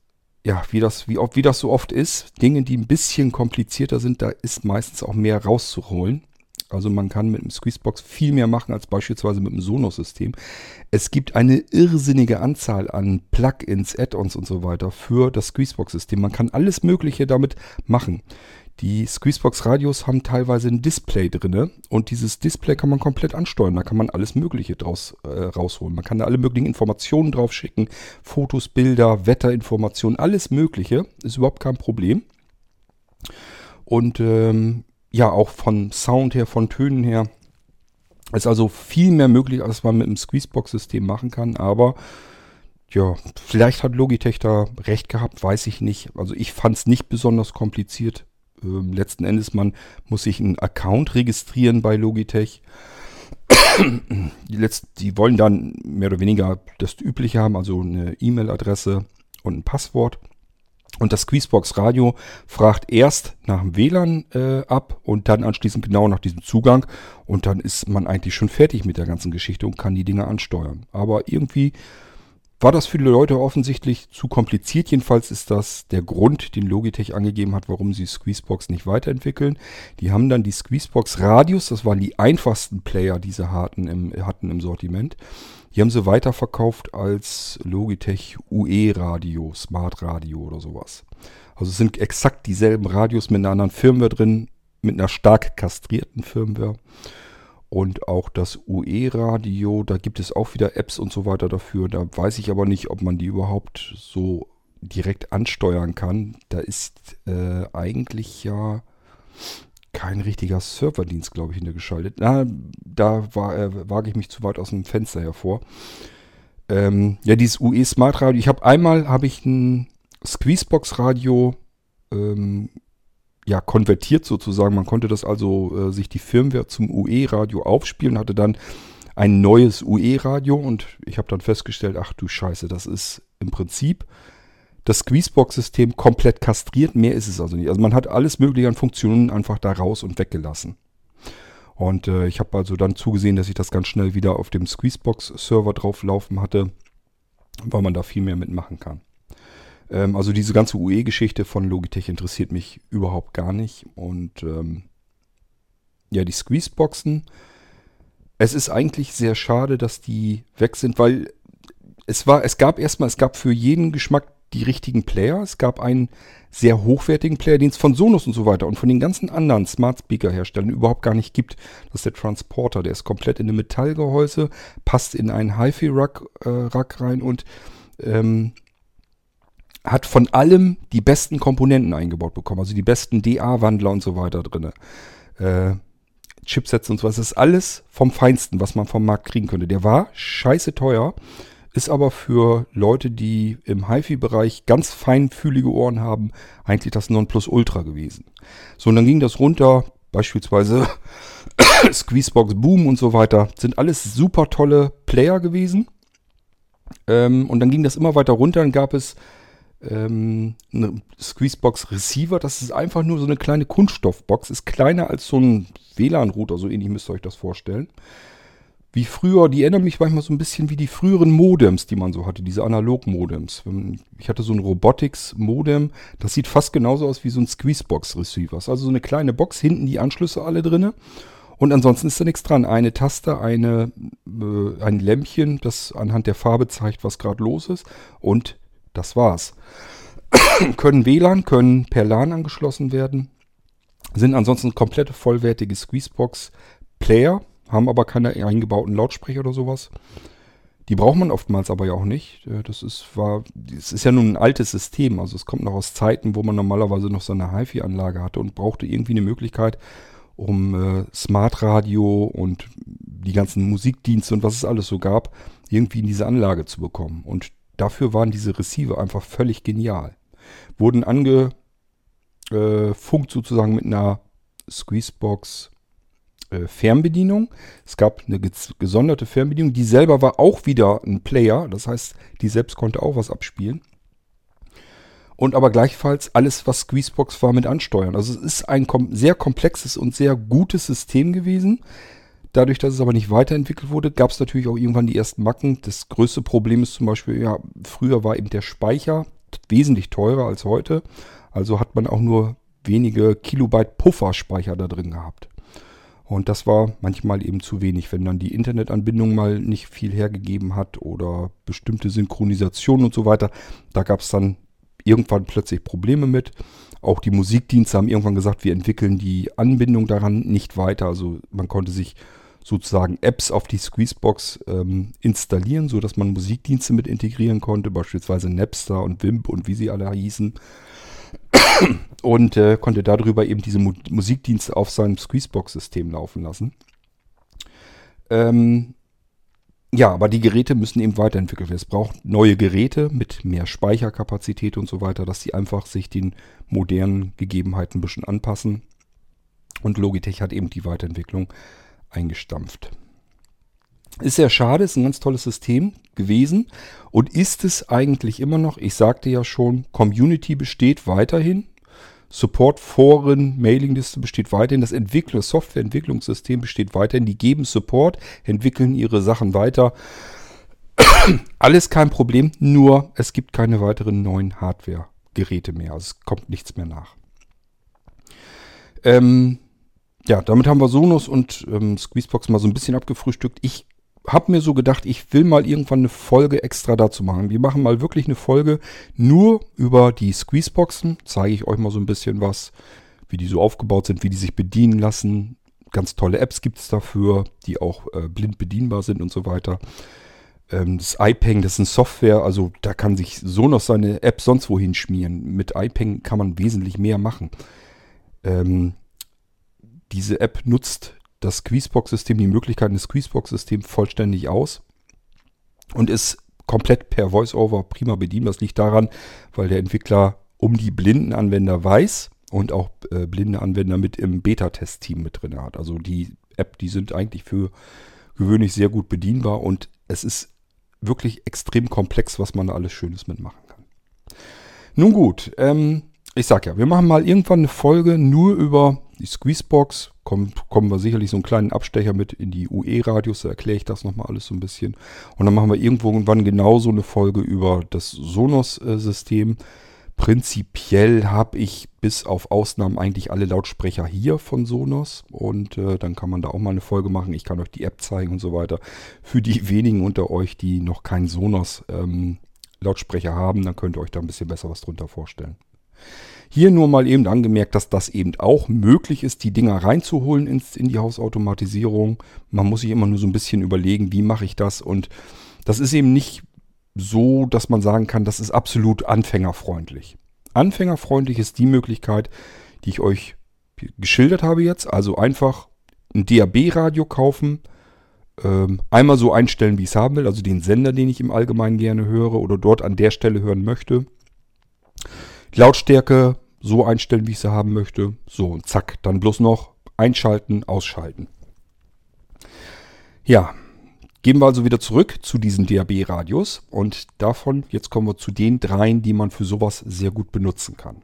ja, wie das, wie, wie das so oft ist, Dinge, die ein bisschen komplizierter sind, da ist meistens auch mehr rauszuholen. Also man kann mit dem Squeezebox viel mehr machen als beispielsweise mit dem Sonos-System. Es gibt eine irrsinnige Anzahl an Plugins, Add-ons und so weiter für das Squeezebox-System. Man kann alles Mögliche damit machen. Die Squeezebox-Radios haben teilweise ein Display drin und dieses Display kann man komplett ansteuern. Da kann man alles Mögliche draus äh, rausholen. Man kann da alle möglichen Informationen drauf schicken. Fotos, Bilder, Wetterinformationen, alles Mögliche. Ist überhaupt kein Problem. Und ähm, ja auch von Sound her, von Tönen her. Ist also viel mehr möglich, als man mit dem Squeezebox-System machen kann, aber ja, vielleicht hat Logitech da recht gehabt, weiß ich nicht. Also ich fand es nicht besonders kompliziert. Ähm, letzten Endes, man muss sich einen Account registrieren bei Logitech. Die, letzten, die wollen dann mehr oder weniger das Übliche haben, also eine E-Mail-Adresse und ein Passwort. Und das Squeezebox Radio fragt erst nach dem WLAN äh, ab und dann anschließend genau nach diesem Zugang. Und dann ist man eigentlich schon fertig mit der ganzen Geschichte und kann die Dinge ansteuern. Aber irgendwie war das für die Leute offensichtlich zu kompliziert. Jedenfalls ist das der Grund, den Logitech angegeben hat, warum sie Squeezebox nicht weiterentwickeln. Die haben dann die Squeezebox Radius, das waren die einfachsten Player, die sie hatten im, hatten im Sortiment. Die haben sie weiterverkauft als Logitech UE Radio, Smart Radio oder sowas. Also es sind exakt dieselben Radios mit einer anderen Firmware drin, mit einer stark kastrierten Firmware. Und auch das UE-Radio, da gibt es auch wieder Apps und so weiter dafür. Da weiß ich aber nicht, ob man die überhaupt so direkt ansteuern kann. Da ist äh, eigentlich ja kein richtiger Serverdienst, glaube ich, hintergeschaltet. Na, da war, äh, wage ich mich zu weit aus dem Fenster hervor. Ähm, ja, dieses UE Smart Radio. Ich habe einmal habe ich ein Squeezebox Radio ähm, ja, konvertiert sozusagen. Man konnte das also äh, sich die Firmware zum UE-Radio aufspielen, hatte dann ein neues UE-Radio und ich habe dann festgestellt, ach du Scheiße, das ist im Prinzip das Squeezebox-System komplett kastriert. Mehr ist es also nicht. Also man hat alles mögliche an Funktionen einfach da raus und weggelassen. Und äh, ich habe also dann zugesehen, dass ich das ganz schnell wieder auf dem Squeezebox-Server drauf laufen hatte, weil man da viel mehr mitmachen kann. Ähm, also diese ganze UE-Geschichte von Logitech interessiert mich überhaupt gar nicht. Und ähm, ja, die Squeezeboxen. Es ist eigentlich sehr schade, dass die weg sind, weil es war, es gab erstmal, es gab für jeden Geschmack die richtigen Player. Es gab einen sehr hochwertigen Player, den es von Sonos und so weiter und von den ganzen anderen Smart Speaker Herstellern überhaupt gar nicht gibt. Das ist der Transporter. Der ist komplett in einem Metallgehäuse, passt in einen HiFi-Rack äh, Rack rein und ähm, hat von allem die besten Komponenten eingebaut bekommen, also die besten DA-Wandler und so weiter drin. Äh, Chipsets und so was. Das ist alles vom Feinsten, was man vom Markt kriegen könnte. Der war scheiße teuer, ist aber für Leute, die im HiFi-Bereich ganz feinfühlige Ohren haben, eigentlich das Nonplusultra gewesen. So, und dann ging das runter, beispielsweise Squeezebox Boom und so weiter. Sind alles super tolle Player gewesen. Ähm, und dann ging das immer weiter runter. Dann gab es ähm, eine Squeezebox Receiver. Das ist einfach nur so eine kleine Kunststoffbox. Ist kleiner als so ein WLAN-Router, so ähnlich müsst ihr euch das vorstellen. Wie früher, die erinnern mich manchmal so ein bisschen wie die früheren Modems, die man so hatte, diese Analog-Modems. Ich hatte so ein Robotics-Modem, das sieht fast genauso aus wie so ein Squeezebox-Receiver. Also so eine kleine Box, hinten die Anschlüsse alle drinne. Und ansonsten ist da nichts dran. Eine Taste, eine, äh, ein Lämpchen, das anhand der Farbe zeigt, was gerade los ist. Und das war's. können WLAN, können per LAN angeschlossen werden. Sind ansonsten komplette vollwertige Squeezebox-Player, haben aber keine eingebauten Lautsprecher oder sowas. Die braucht man oftmals aber ja auch nicht. Äh, das ist, war, das ist ja nun ein altes System. Also es kommt noch aus Zeiten, wo man normalerweise noch so eine HiFi-Anlage hatte und brauchte irgendwie eine Möglichkeit, um äh, Smart Radio und die ganzen Musikdienste und was es alles so gab, irgendwie in diese Anlage zu bekommen. Und dafür waren diese Receiver einfach völlig genial. Wurden angefunkt äh, sozusagen mit einer Squeezebox Fernbedienung. Es gab eine gesonderte Fernbedienung, die selber war auch wieder ein Player. Das heißt, die selbst konnte auch was abspielen. Und aber gleichfalls alles, was Squeezebox war, mit ansteuern. Also es ist ein kom sehr komplexes und sehr gutes System gewesen. Dadurch, dass es aber nicht weiterentwickelt wurde, gab es natürlich auch irgendwann die ersten Macken. Das größte Problem ist zum Beispiel, ja, früher war eben der Speicher wesentlich teurer als heute. Also hat man auch nur wenige Kilobyte Pufferspeicher da drin gehabt. Und das war manchmal eben zu wenig, wenn dann die Internetanbindung mal nicht viel hergegeben hat oder bestimmte Synchronisationen und so weiter. Da gab es dann irgendwann plötzlich Probleme mit. Auch die Musikdienste haben irgendwann gesagt, wir entwickeln die Anbindung daran nicht weiter. Also man konnte sich sozusagen Apps auf die Squeezebox ähm, installieren, sodass man Musikdienste mit integrieren konnte, beispielsweise Napster und Wimp und wie sie alle hießen. Und äh, konnte darüber eben diese Mu Musikdienste auf seinem Squeezebox-System laufen lassen. Ähm, ja, aber die Geräte müssen eben weiterentwickelt werden. Es braucht neue Geräte mit mehr Speicherkapazität und so weiter, dass sie einfach sich den modernen Gegebenheiten ein bisschen anpassen. Und Logitech hat eben die Weiterentwicklung eingestampft. Ist sehr schade, ist ein ganz tolles System gewesen und ist es eigentlich immer noch. Ich sagte ja schon, Community besteht weiterhin. Support, Foren, Mailingliste besteht weiterhin. Das Entwickler, Softwareentwicklungssystem besteht weiterhin. Die geben Support, entwickeln ihre Sachen weiter. Alles kein Problem, nur es gibt keine weiteren neuen Hardware-Geräte mehr. Also es kommt nichts mehr nach. Ähm, ja, damit haben wir Sonos und ähm, Squeezebox mal so ein bisschen abgefrühstückt. Ich habe mir so gedacht, ich will mal irgendwann eine Folge extra dazu machen. Wir machen mal wirklich eine Folge nur über die Squeezeboxen. Zeige ich euch mal so ein bisschen was, wie die so aufgebaut sind, wie die sich bedienen lassen. Ganz tolle Apps gibt es dafür, die auch äh, blind bedienbar sind und so weiter. Ähm, das iPeng, das ist eine Software, also da kann sich Sonos seine App sonst wohin schmieren. Mit iPeng kann man wesentlich mehr machen. Ähm, diese App nutzt das Squeezebox-System, die Möglichkeiten des Squeezebox-Systems vollständig aus und ist komplett per VoiceOver prima bedienbar. Das liegt daran, weil der Entwickler um die blinden Anwender weiß und auch äh, blinde Anwender mit im Beta-Test-Team mit drin hat. Also die App, die sind eigentlich für gewöhnlich sehr gut bedienbar und es ist wirklich extrem komplex, was man da alles Schönes mitmachen kann. Nun gut, ähm, ich sag ja, wir machen mal irgendwann eine Folge nur über die Squeezebox. Kommen, kommen wir sicherlich so einen kleinen Abstecher mit in die UE-Radios, da erkläre ich das nochmal alles so ein bisschen. Und dann machen wir irgendwann genauso eine Folge über das Sonos-System. Prinzipiell habe ich bis auf Ausnahmen eigentlich alle Lautsprecher hier von Sonos und äh, dann kann man da auch mal eine Folge machen. Ich kann euch die App zeigen und so weiter. Für die wenigen unter euch, die noch keinen Sonos ähm, Lautsprecher haben, dann könnt ihr euch da ein bisschen besser was drunter vorstellen. Hier nur mal eben angemerkt, dass das eben auch möglich ist, die Dinger reinzuholen ins, in die Hausautomatisierung. Man muss sich immer nur so ein bisschen überlegen, wie mache ich das. Und das ist eben nicht so, dass man sagen kann, das ist absolut anfängerfreundlich. Anfängerfreundlich ist die Möglichkeit, die ich euch geschildert habe jetzt. Also einfach ein DAB-Radio kaufen, ähm, einmal so einstellen, wie ich es haben will, also den Sender, den ich im Allgemeinen gerne höre oder dort an der Stelle hören möchte. Lautstärke so einstellen, wie ich sie haben möchte. So, und zack, dann bloß noch einschalten, ausschalten. Ja, gehen wir also wieder zurück zu diesen DAB-Radios und davon, jetzt kommen wir zu den dreien, die man für sowas sehr gut benutzen kann.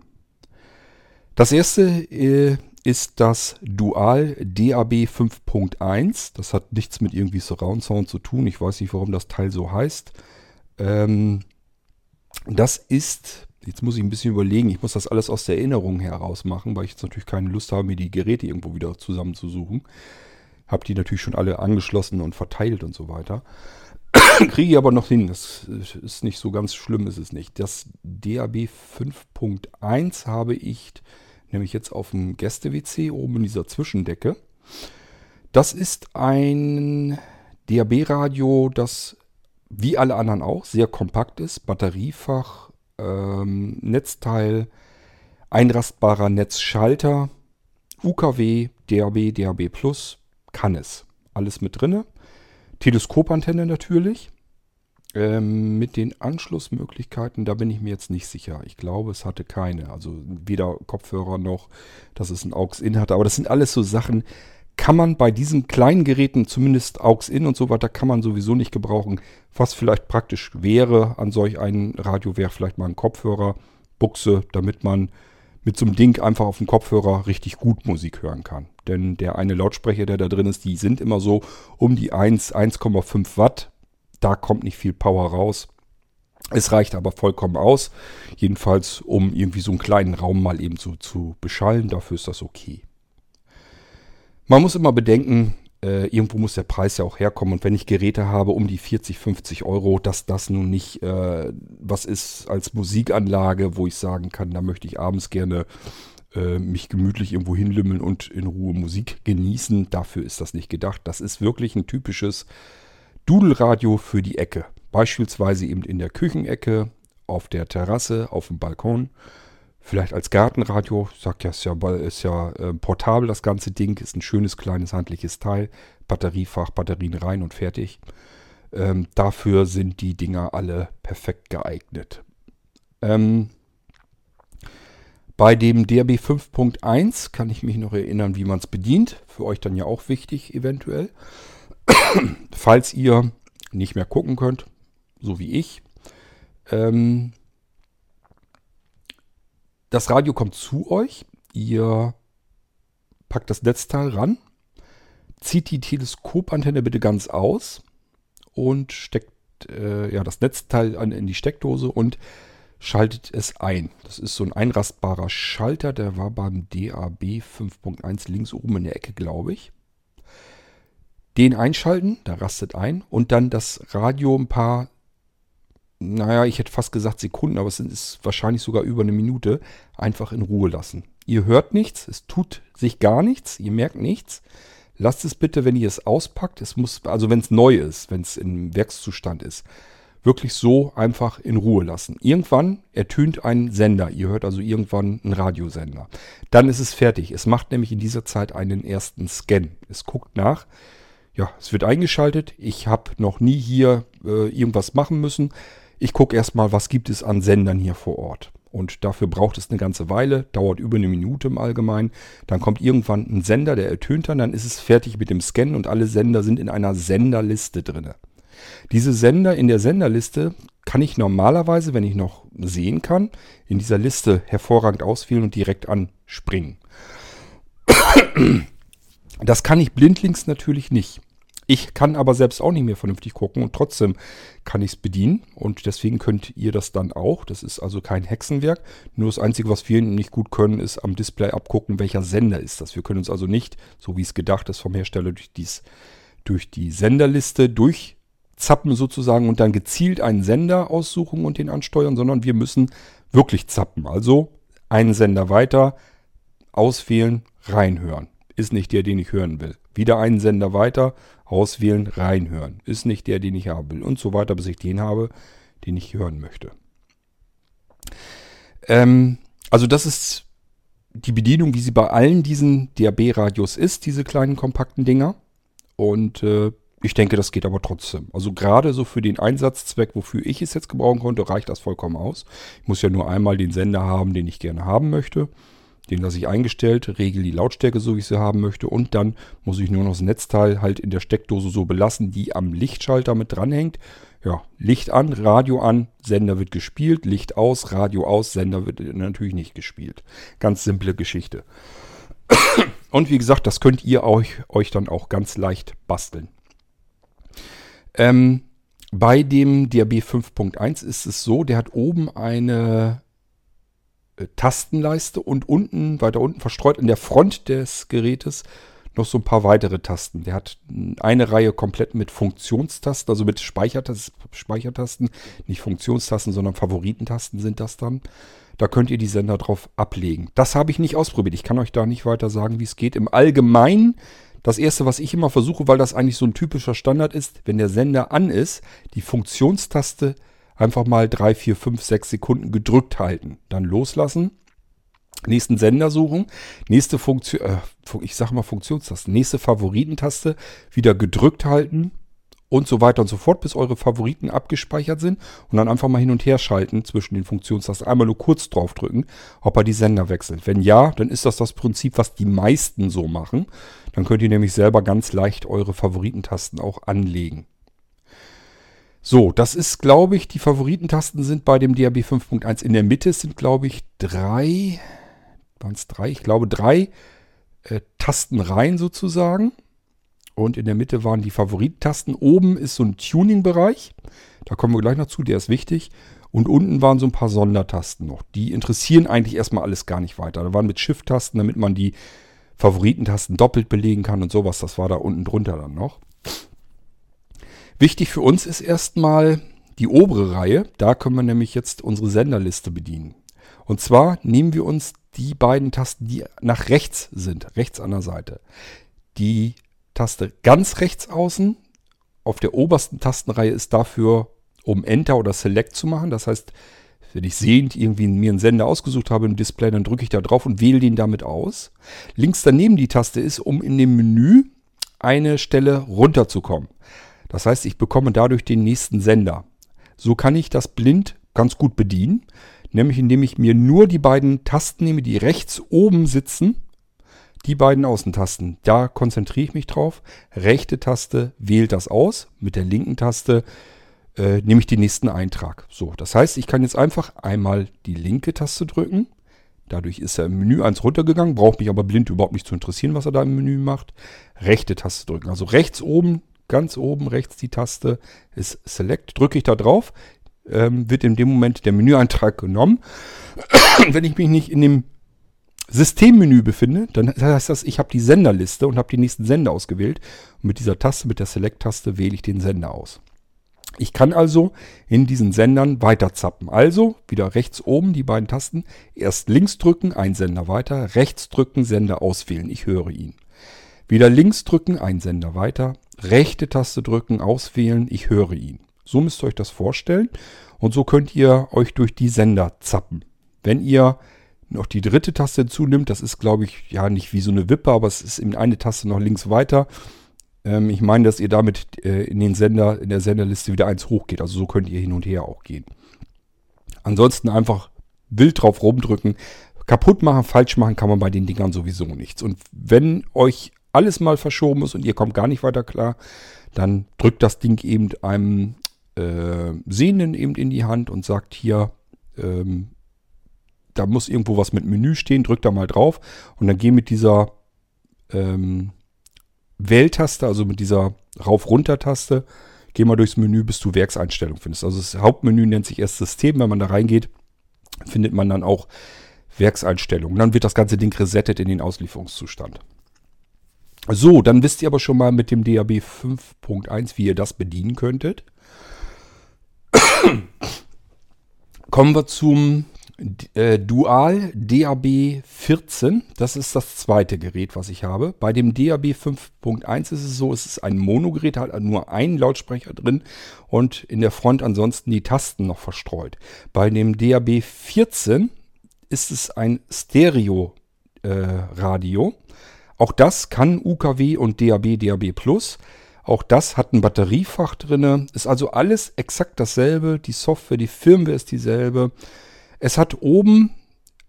Das erste äh, ist das Dual DAB 5.1. Das hat nichts mit irgendwie Surround Sound zu tun. Ich weiß nicht, warum das Teil so heißt. Ähm, das ist Jetzt muss ich ein bisschen überlegen. Ich muss das alles aus der Erinnerung heraus machen, weil ich jetzt natürlich keine Lust habe, mir die Geräte irgendwo wieder zusammenzusuchen. Habe die natürlich schon alle angeschlossen und verteilt und so weiter. Kriege ich aber noch hin. Das ist nicht so ganz schlimm, ist es nicht. Das DAB 5.1 habe ich nämlich jetzt auf dem Gäste-WC oben in dieser Zwischendecke. Das ist ein DAB-Radio, das wie alle anderen auch sehr kompakt ist, batteriefach, ähm, Netzteil, einrastbarer Netzschalter, UKW, DAB, DAB Plus, kann es. Alles mit drinne. Teleskopantenne natürlich. Ähm, mit den Anschlussmöglichkeiten, da bin ich mir jetzt nicht sicher. Ich glaube, es hatte keine. Also weder Kopfhörer noch, dass es ein AUX-In hatte. Aber das sind alles so Sachen, kann man bei diesen kleinen Geräten, zumindest AUX-In und so weiter, kann man sowieso nicht gebrauchen. Was vielleicht praktisch wäre an solch einem Radio, wäre vielleicht mal ein Kopfhörer, Buchse, damit man mit so einem Ding einfach auf dem Kopfhörer richtig gut Musik hören kann. Denn der eine Lautsprecher, der da drin ist, die sind immer so um die 1, 1,5 Watt. Da kommt nicht viel Power raus. Es reicht aber vollkommen aus. Jedenfalls, um irgendwie so einen kleinen Raum mal eben so zu beschallen. Dafür ist das okay. Man muss immer bedenken, äh, irgendwo muss der Preis ja auch herkommen. Und wenn ich Geräte habe um die 40, 50 Euro, dass das nun nicht äh, was ist als Musikanlage, wo ich sagen kann, da möchte ich abends gerne äh, mich gemütlich irgendwo hinlümmeln und in Ruhe Musik genießen. Dafür ist das nicht gedacht. Das ist wirklich ein typisches Dudelradio für die Ecke. Beispielsweise eben in der Küchenecke, auf der Terrasse, auf dem Balkon Vielleicht als Gartenradio, ich sag ja, ist ja, ist ja äh, portabel das ganze Ding, ist ein schönes kleines handliches Teil, Batteriefach, Batterien rein und fertig. Ähm, dafür sind die Dinger alle perfekt geeignet. Ähm, bei dem DRB 5.1 kann ich mich noch erinnern, wie man es bedient. Für euch dann ja auch wichtig eventuell. Falls ihr nicht mehr gucken könnt, so wie ich, ähm, das Radio kommt zu euch. Ihr packt das Netzteil ran, zieht die Teleskopantenne bitte ganz aus und steckt äh, ja, das Netzteil an, in die Steckdose und schaltet es ein. Das ist so ein einrastbarer Schalter, der war beim DAB 5.1 links oben in der Ecke, glaube ich. Den einschalten, da rastet ein und dann das Radio ein paar, naja, ich hätte fast gesagt Sekunden, aber es ist wahrscheinlich sogar über eine Minute, einfach in Ruhe lassen. Ihr hört nichts, es tut sich gar nichts, ihr merkt nichts. Lasst es bitte, wenn ihr es auspackt, es muss, also wenn es neu ist, wenn es im Werkszustand ist, wirklich so einfach in Ruhe lassen. Irgendwann ertönt ein Sender. Ihr hört also irgendwann einen Radiosender. Dann ist es fertig. Es macht nämlich in dieser Zeit einen ersten Scan. Es guckt nach. Ja, es wird eingeschaltet. Ich habe noch nie hier äh, irgendwas machen müssen. Ich gucke erstmal, was gibt es an Sendern hier vor Ort. Und dafür braucht es eine ganze Weile, dauert über eine Minute im Allgemeinen. Dann kommt irgendwann ein Sender, der ertönt dann, dann ist es fertig mit dem Scan und alle Sender sind in einer Senderliste drinne. Diese Sender in der Senderliste kann ich normalerweise, wenn ich noch sehen kann, in dieser Liste hervorragend auswählen und direkt anspringen. Das kann ich blindlings natürlich nicht. Ich kann aber selbst auch nicht mehr vernünftig gucken und trotzdem kann ich es bedienen und deswegen könnt ihr das dann auch. Das ist also kein Hexenwerk. Nur das Einzige, was wir nicht gut können, ist am Display abgucken, welcher Sender ist das. Wir können uns also nicht, so wie es gedacht ist vom Hersteller, durch, dies, durch die Senderliste durch zappen sozusagen und dann gezielt einen Sender aussuchen und den ansteuern, sondern wir müssen wirklich zappen. Also einen Sender weiter, auswählen, reinhören. Ist nicht der, den ich hören will. Wieder einen Sender weiter, auswählen, reinhören. Ist nicht der, den ich haben will. Und so weiter, bis ich den habe, den ich hören möchte. Ähm, also das ist die Bedienung, wie sie bei allen diesen DAB-Radios ist, diese kleinen kompakten Dinger. Und äh, ich denke, das geht aber trotzdem. Also gerade so für den Einsatzzweck, wofür ich es jetzt gebrauchen konnte, reicht das vollkommen aus. Ich muss ja nur einmal den Sender haben, den ich gerne haben möchte. Den lasse ich eingestellt, regel die Lautstärke so, wie ich sie haben möchte. Und dann muss ich nur noch das Netzteil halt in der Steckdose so belassen, die am Lichtschalter mit dranhängt. Ja, Licht an, Radio an, Sender wird gespielt, Licht aus, Radio aus, Sender wird natürlich nicht gespielt. Ganz simple Geschichte. Und wie gesagt, das könnt ihr euch, euch dann auch ganz leicht basteln. Ähm, bei dem DAB 5.1 ist es so, der hat oben eine Tastenleiste und unten, weiter unten verstreut in der Front des Gerätes noch so ein paar weitere Tasten. Der hat eine Reihe komplett mit Funktionstasten, also mit Speichertas Speichertasten, nicht Funktionstasten, sondern Favoritentasten sind das dann. Da könnt ihr die Sender drauf ablegen. Das habe ich nicht ausprobiert. Ich kann euch da nicht weiter sagen, wie es geht. Im Allgemeinen das erste, was ich immer versuche, weil das eigentlich so ein typischer Standard ist, wenn der Sender an ist, die Funktionstaste einfach mal 3, 4, 5, 6 Sekunden gedrückt halten. Dann loslassen. Nächsten Sender suchen. Nächste Funktion, äh, ich sage mal Funktionstaste. Nächste Favoritentaste wieder gedrückt halten und so weiter und so fort, bis eure Favoriten abgespeichert sind und dann einfach mal hin und her schalten zwischen den Funktionstasten. Einmal nur kurz draufdrücken, ob er die Sender wechselt. Wenn ja, dann ist das das Prinzip, was die meisten so machen. Dann könnt ihr nämlich selber ganz leicht eure Favoritentasten auch anlegen. So, das ist, glaube ich, die Favoritentasten sind bei dem DAB 5.1 in der Mitte sind, glaube ich, drei, waren es drei? Ich glaube, drei äh, Tastenreihen sozusagen. Und in der Mitte waren die Favoritentasten. Oben ist so ein Tuning-Bereich. Da kommen wir gleich noch zu, der ist wichtig. Und unten waren so ein paar Sondertasten noch. Die interessieren eigentlich erstmal alles gar nicht weiter. Da waren mit Shift-Tasten, damit man die Favoritentasten doppelt belegen kann und sowas. Das war da unten drunter dann noch. Wichtig für uns ist erstmal die obere Reihe. Da können wir nämlich jetzt unsere Senderliste bedienen. Und zwar nehmen wir uns die beiden Tasten, die nach rechts sind, rechts an der Seite. Die Taste ganz rechts außen auf der obersten Tastenreihe ist dafür, um Enter oder Select zu machen. Das heißt, wenn ich sehend irgendwie mir einen Sender ausgesucht habe im Display, dann drücke ich da drauf und wähle den damit aus. Links daneben die Taste ist, um in dem Menü eine Stelle runterzukommen. Das heißt, ich bekomme dadurch den nächsten Sender. So kann ich das blind ganz gut bedienen, nämlich indem ich mir nur die beiden Tasten nehme, die rechts oben sitzen die beiden Außentasten. Da konzentriere ich mich drauf. Rechte Taste wählt das aus. Mit der linken Taste äh, nehme ich den nächsten Eintrag. So, das heißt, ich kann jetzt einfach einmal die linke Taste drücken. Dadurch ist er im Menü 1 runtergegangen, braucht mich aber blind überhaupt nicht zu interessieren, was er da im Menü macht. Rechte Taste drücken. Also rechts oben ganz oben rechts die Taste ist Select. Drücke ich da drauf, ähm, wird in dem Moment der Menüeintrag genommen. Wenn ich mich nicht in dem Systemmenü befinde, dann heißt das, ich habe die Senderliste und habe die nächsten Sender ausgewählt. Und mit dieser Taste, mit der Select-Taste, wähle ich den Sender aus. Ich kann also in diesen Sendern weiter zappen. Also wieder rechts oben die beiden Tasten. Erst links drücken, ein Sender weiter. Rechts drücken, Sender auswählen. Ich höre ihn. Wieder links drücken, ein Sender weiter. Rechte Taste drücken, auswählen. Ich höre ihn. So müsst ihr euch das vorstellen. Und so könnt ihr euch durch die Sender zappen. Wenn ihr noch die dritte Taste zunimmt, das ist glaube ich ja nicht wie so eine Wippe, aber es ist eben eine Taste noch links weiter ähm, ich meine, dass ihr damit äh, in den Sender, in der Senderliste wieder eins hochgeht. Also so könnt ihr hin und her auch gehen. Ansonsten einfach wild drauf rumdrücken. Kaputt machen, falsch machen kann man bei den Dingern sowieso nichts. Und wenn euch alles mal verschoben ist und ihr kommt gar nicht weiter klar, dann drückt das Ding eben einem äh, Sehenden eben in die Hand und sagt hier, ähm, da muss irgendwo was mit Menü stehen, drückt da mal drauf und dann geh mit dieser ähm, Wähltaste, also mit dieser Rauf-Runter-Taste, geh mal durchs Menü, bis du Werkseinstellungen findest. Also das Hauptmenü nennt sich erst System. Wenn man da reingeht, findet man dann auch Werkseinstellungen. Dann wird das ganze Ding resettet in den Auslieferungszustand. So, dann wisst ihr aber schon mal mit dem DAB 5.1, wie ihr das bedienen könntet. Kommen wir zum äh, Dual DAB 14, das ist das zweite Gerät, was ich habe. Bei dem DAB 5.1 ist es so, es ist ein Monogerät, hat nur einen Lautsprecher drin und in der Front ansonsten die Tasten noch verstreut. Bei dem DAB 14 ist es ein Stereo äh. Auch das kann UKW und DAB, DAB Plus. Auch das hat ein Batteriefach drin. Ist also alles exakt dasselbe. Die Software, die Firmware ist dieselbe. Es hat oben,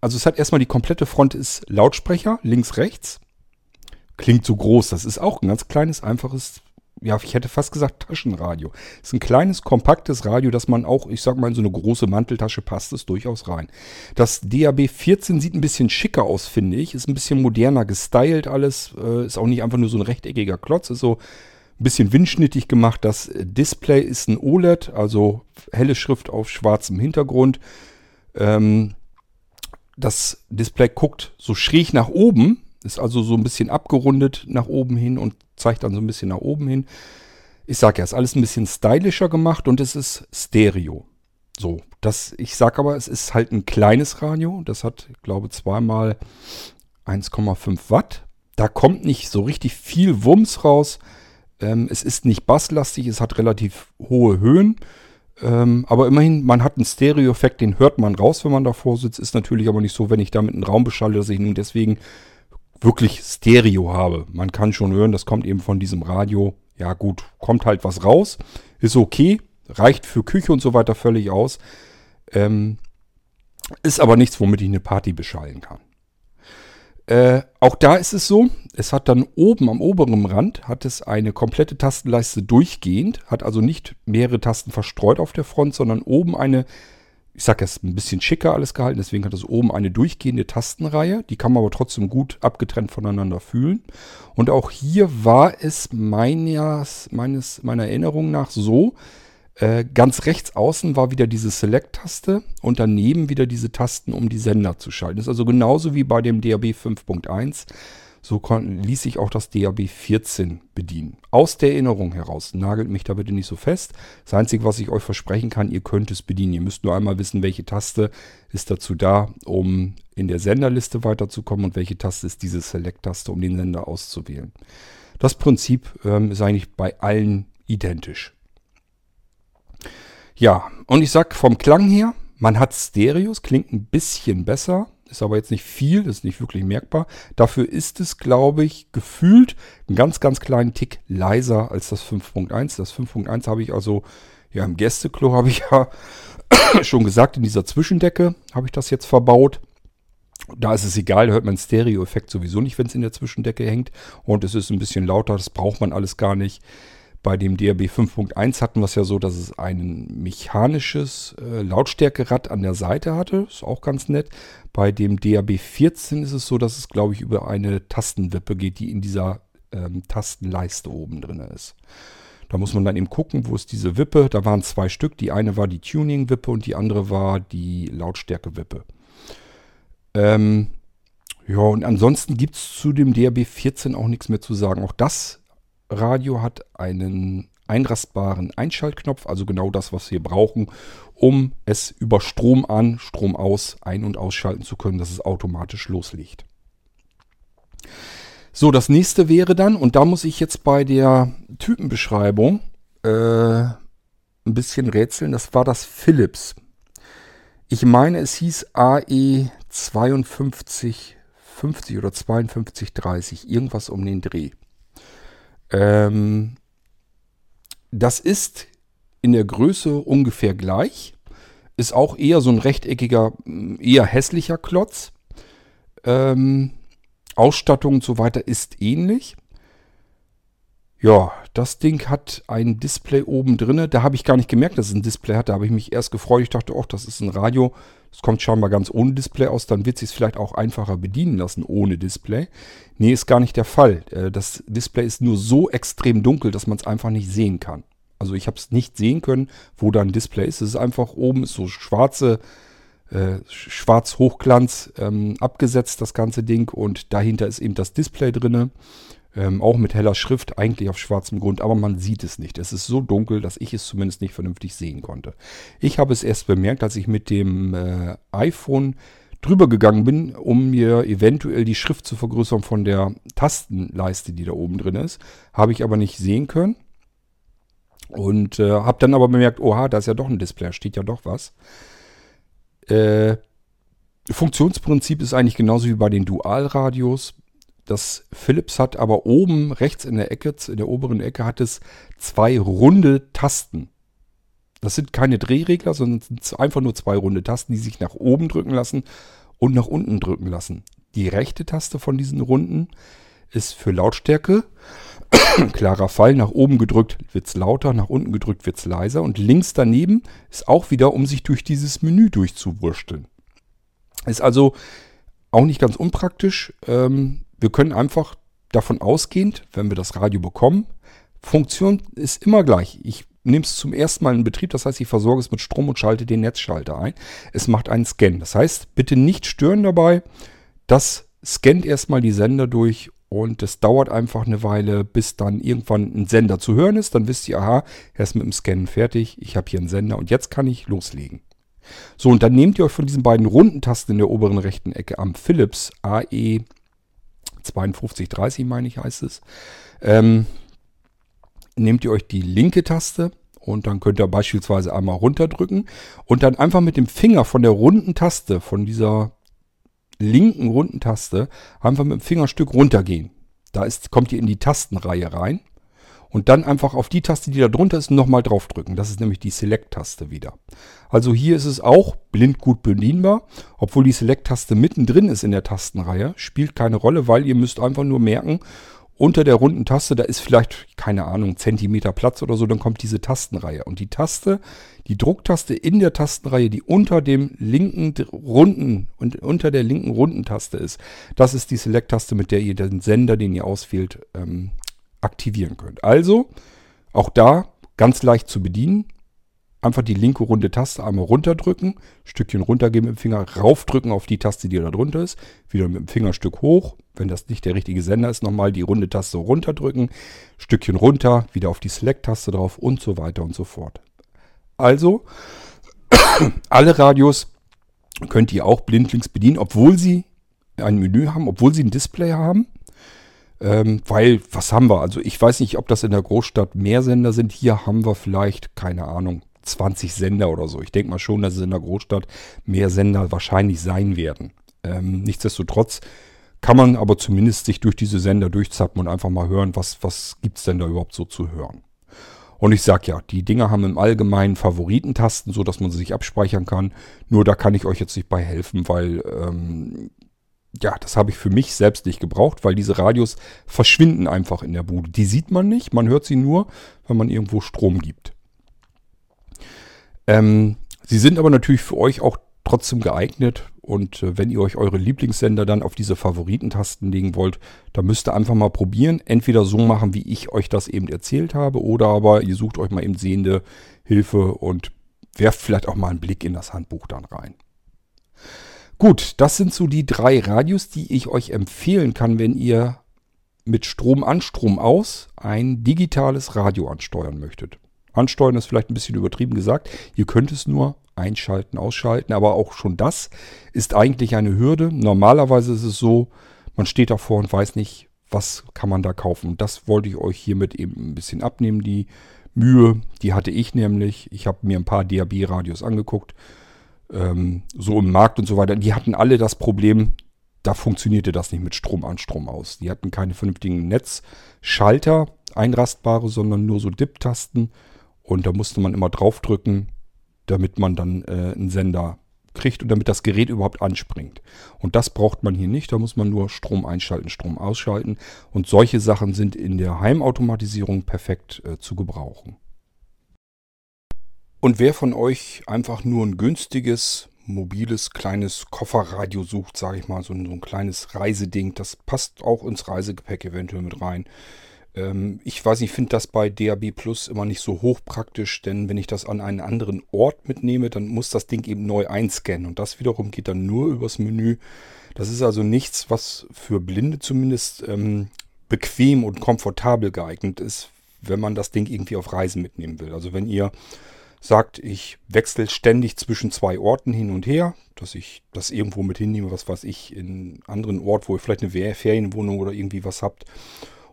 also es hat erstmal die komplette Front ist Lautsprecher, links, rechts. Klingt so groß, das ist auch ein ganz kleines, einfaches, ja, ich hätte fast gesagt Taschenradio. Ist ein kleines, kompaktes Radio, das man auch, ich sag mal, in so eine große Manteltasche passt es durchaus rein. Das DAB 14 sieht ein bisschen schicker aus, finde ich. Ist ein bisschen moderner gestylt alles. Äh, ist auch nicht einfach nur so ein rechteckiger Klotz. Ist so ein bisschen windschnittig gemacht. Das Display ist ein OLED, also helle Schrift auf schwarzem Hintergrund. Ähm, das Display guckt so schräg nach oben, ist also so ein bisschen abgerundet nach oben hin und zeigt dann so ein bisschen nach oben hin. Ich sage ja, ist alles ein bisschen stylischer gemacht und es ist Stereo. So, das, ich sage aber, es ist halt ein kleines Radio. Das hat, ich glaube, zweimal 1,5 Watt. Da kommt nicht so richtig viel Wumms raus. Ähm, es ist nicht basslastig, es hat relativ hohe Höhen. Ähm, aber immerhin, man hat einen Stereo-Effekt, den hört man raus, wenn man davor sitzt. Ist natürlich aber nicht so, wenn ich damit einen Raum beschalle, dass ich nun deswegen wirklich Stereo habe. Man kann schon hören, das kommt eben von diesem Radio. Ja gut, kommt halt was raus. Ist okay, reicht für Küche und so weiter völlig aus. Ähm, ist aber nichts, womit ich eine Party beschallen kann. Äh, auch da ist es so, es hat dann oben am oberen Rand hat es eine komplette Tastenleiste durchgehend, hat also nicht mehrere Tasten verstreut auf der Front, sondern oben eine, ich sag jetzt ein bisschen schicker alles gehalten, deswegen hat es oben eine durchgehende Tastenreihe, die kann man aber trotzdem gut abgetrennt voneinander fühlen. Und auch hier war es meines, meines, meiner Erinnerung nach so, äh, ganz rechts außen war wieder diese Select-Taste und daneben wieder diese Tasten, um die Sender zu schalten. Das ist also genauso wie bei dem DAB 5.1. So ließ sich auch das DAB 14 bedienen. Aus der Erinnerung heraus. Nagelt mich da bitte nicht so fest. Das Einzige, was ich euch versprechen kann, ihr könnt es bedienen. Ihr müsst nur einmal wissen, welche Taste ist dazu da, um in der Senderliste weiterzukommen und welche Taste ist diese Select-Taste, um den Sender auszuwählen. Das Prinzip ähm, ist eigentlich bei allen identisch. Ja, und ich sag vom Klang her, man hat Stereos, klingt ein bisschen besser, ist aber jetzt nicht viel, ist nicht wirklich merkbar. Dafür ist es, glaube ich, gefühlt einen ganz, ganz kleinen Tick leiser als das 5.1. Das 5.1 habe ich also, ja, im Gästeklo habe ich ja schon gesagt, in dieser Zwischendecke habe ich das jetzt verbaut. Da ist es egal, da hört man Stereo-Effekt sowieso nicht, wenn es in der Zwischendecke hängt. Und es ist ein bisschen lauter, das braucht man alles gar nicht. Bei dem DRB 5.1 hatten wir es ja so, dass es ein mechanisches äh, Lautstärkerad an der Seite hatte. Ist auch ganz nett. Bei dem DAB 14 ist es so, dass es, glaube ich, über eine Tastenwippe geht, die in dieser ähm, Tastenleiste oben drin ist. Da muss man dann eben gucken, wo ist diese Wippe. Da waren zwei Stück. Die eine war die Tuning-Wippe und die andere war die Lautstärke-Wippe. Ähm, ja, und ansonsten gibt es zu dem DRB 14 auch nichts mehr zu sagen. Auch das Radio hat einen einrastbaren Einschaltknopf, also genau das, was wir brauchen, um es über Strom an, Strom aus ein- und ausschalten zu können, dass es automatisch loslegt. So, das nächste wäre dann, und da muss ich jetzt bei der Typenbeschreibung äh, ein bisschen rätseln, das war das Philips. Ich meine, es hieß AE 5250 oder 5230, irgendwas um den Dreh. Ähm, das ist in der Größe ungefähr gleich. Ist auch eher so ein rechteckiger, eher hässlicher Klotz. Ähm, Ausstattung und so weiter ist ähnlich. Ja, das Ding hat ein Display oben drin. Da habe ich gar nicht gemerkt, dass es ein Display hat. Da habe ich mich erst gefreut. Ich dachte, oh, das ist ein Radio. Das kommt scheinbar ganz ohne Display aus. Dann wird es sich vielleicht auch einfacher bedienen lassen ohne Display. Nee, ist gar nicht der Fall. Äh, das Display ist nur so extrem dunkel, dass man es einfach nicht sehen kann. Also ich habe es nicht sehen können, wo da ein Display ist. Es ist einfach oben ist so schwarze äh, Schwarz-Hochglanz ähm, abgesetzt, das ganze Ding. Und dahinter ist eben das Display drin. Ähm, auch mit heller Schrift, eigentlich auf schwarzem Grund, aber man sieht es nicht. Es ist so dunkel, dass ich es zumindest nicht vernünftig sehen konnte. Ich habe es erst bemerkt, als ich mit dem äh, iPhone drüber gegangen bin, um mir eventuell die Schrift zu vergrößern von der Tastenleiste, die da oben drin ist. Habe ich aber nicht sehen können. Und äh, habe dann aber bemerkt, oha, da ist ja doch ein Display, steht ja doch was. Äh, Funktionsprinzip ist eigentlich genauso wie bei den Dualradios. Das Philips hat aber oben rechts in der Ecke, in der oberen Ecke, hat es zwei runde Tasten. Das sind keine Drehregler, sondern sind einfach nur zwei runde Tasten, die sich nach oben drücken lassen und nach unten drücken lassen. Die rechte Taste von diesen runden ist für Lautstärke. Klarer Fall, nach oben gedrückt wird es lauter, nach unten gedrückt wird es leiser. Und links daneben ist auch wieder, um sich durch dieses Menü durchzuwursteln. Ist also auch nicht ganz unpraktisch. Ähm, wir können einfach davon ausgehend, wenn wir das Radio bekommen, Funktion ist immer gleich. Ich nehme es zum ersten Mal in Betrieb, das heißt, ich versorge es mit Strom und schalte den Netzschalter ein. Es macht einen Scan. Das heißt, bitte nicht stören dabei. Das scannt erstmal die Sender durch und es dauert einfach eine Weile, bis dann irgendwann ein Sender zu hören ist. Dann wisst ihr, aha, er ist mit dem Scannen fertig. Ich habe hier einen Sender und jetzt kann ich loslegen. So, und dann nehmt ihr euch von diesen beiden runden Tasten in der oberen rechten Ecke am Philips AE 5230, meine ich, heißt es. Ähm, nehmt ihr euch die linke Taste und dann könnt ihr beispielsweise einmal runterdrücken und dann einfach mit dem Finger von der runden Taste, von dieser linken runden Taste einfach mit dem Fingerstück runtergehen. Da ist, kommt ihr in die Tastenreihe rein. Und dann einfach auf die Taste, die da drunter ist, nochmal draufdrücken. Das ist nämlich die Select-Taste wieder. Also hier ist es auch blind gut bedienbar. Obwohl die Select-Taste mittendrin ist in der Tastenreihe, spielt keine Rolle, weil ihr müsst einfach nur merken, unter der runden Taste, da ist vielleicht, keine Ahnung, Zentimeter Platz oder so, dann kommt diese Tastenreihe. Und die Taste, die Drucktaste in der Tastenreihe, die unter dem linken runden und unter der linken runden Taste ist, das ist die Select-Taste, mit der ihr den Sender, den ihr auswählt, ähm, aktivieren könnt. Also, auch da ganz leicht zu bedienen. Einfach die linke runde Taste einmal runterdrücken, Stückchen runtergeben mit dem Finger, raufdrücken auf die Taste, die da drunter ist, wieder mit dem Fingerstück hoch. Wenn das nicht der richtige Sender ist, nochmal die runde Taste runterdrücken, Stückchen runter, wieder auf die Select-Taste drauf und so weiter und so fort. Also, alle Radios könnt ihr auch blindlings bedienen, obwohl sie ein Menü haben, obwohl sie ein Display haben. Ähm, weil, was haben wir? Also ich weiß nicht, ob das in der Großstadt mehr Sender sind. Hier haben wir vielleicht, keine Ahnung, 20 Sender oder so. Ich denke mal schon, dass es in der Großstadt mehr Sender wahrscheinlich sein werden. Ähm, nichtsdestotrotz kann man aber zumindest sich durch diese Sender durchzappen und einfach mal hören, was, was gibt es denn da überhaupt so zu hören. Und ich sag ja, die Dinger haben im Allgemeinen Favoritentasten, so dass man sie sich abspeichern kann. Nur da kann ich euch jetzt nicht bei helfen, weil ähm, ja, das habe ich für mich selbst nicht gebraucht, weil diese Radios verschwinden einfach in der Bude. Die sieht man nicht, man hört sie nur, wenn man irgendwo Strom gibt. Ähm, sie sind aber natürlich für euch auch trotzdem geeignet, Und äh, wenn ihr euch eure Lieblingssender dann auf diese Favoritentasten legen wollt, dann müsst ihr einfach mal probieren. Entweder so machen, wie ich euch das eben erzählt habe, oder aber ihr sucht euch mal eben sehende Hilfe und werft vielleicht auch mal einen Blick in das Handbuch dann rein. Gut, das sind so die drei Radios, die ich euch empfehlen kann, wenn ihr mit Strom an, Strom aus ein digitales Radio ansteuern möchtet. Ansteuern ist vielleicht ein bisschen übertrieben gesagt. Ihr könnt es nur einschalten, ausschalten, aber auch schon das ist eigentlich eine Hürde. Normalerweise ist es so, man steht davor und weiß nicht, was kann man da kaufen. Das wollte ich euch hiermit eben ein bisschen abnehmen, die Mühe. Die hatte ich nämlich. Ich habe mir ein paar DAB-Radios angeguckt, ähm, so im Markt und so weiter. Die hatten alle das Problem, da funktionierte das nicht mit Strom an, Strom aus. Die hatten keine vernünftigen Netzschalter, einrastbare, sondern nur so Dip-Tasten. Und da musste man immer draufdrücken, damit man dann äh, einen Sender kriegt und damit das Gerät überhaupt anspringt. Und das braucht man hier nicht. Da muss man nur Strom einschalten, Strom ausschalten. Und solche Sachen sind in der Heimautomatisierung perfekt äh, zu gebrauchen. Und wer von euch einfach nur ein günstiges, mobiles, kleines Kofferradio sucht, sage ich mal, so ein, so ein kleines Reiseding, das passt auch ins Reisegepäck eventuell mit rein. Ähm, ich weiß nicht, ich finde das bei DAB Plus immer nicht so hochpraktisch, denn wenn ich das an einen anderen Ort mitnehme, dann muss das Ding eben neu einscannen und das wiederum geht dann nur übers Menü. Das ist also nichts, was für Blinde zumindest ähm, bequem und komfortabel geeignet ist, wenn man das Ding irgendwie auf Reisen mitnehmen will. Also wenn ihr sagt, ich wechsle ständig zwischen zwei Orten hin und her, dass ich das irgendwo mit hinnehme, was weiß ich, in einen anderen Ort, wo ihr vielleicht eine Ferienwohnung oder irgendwie was habt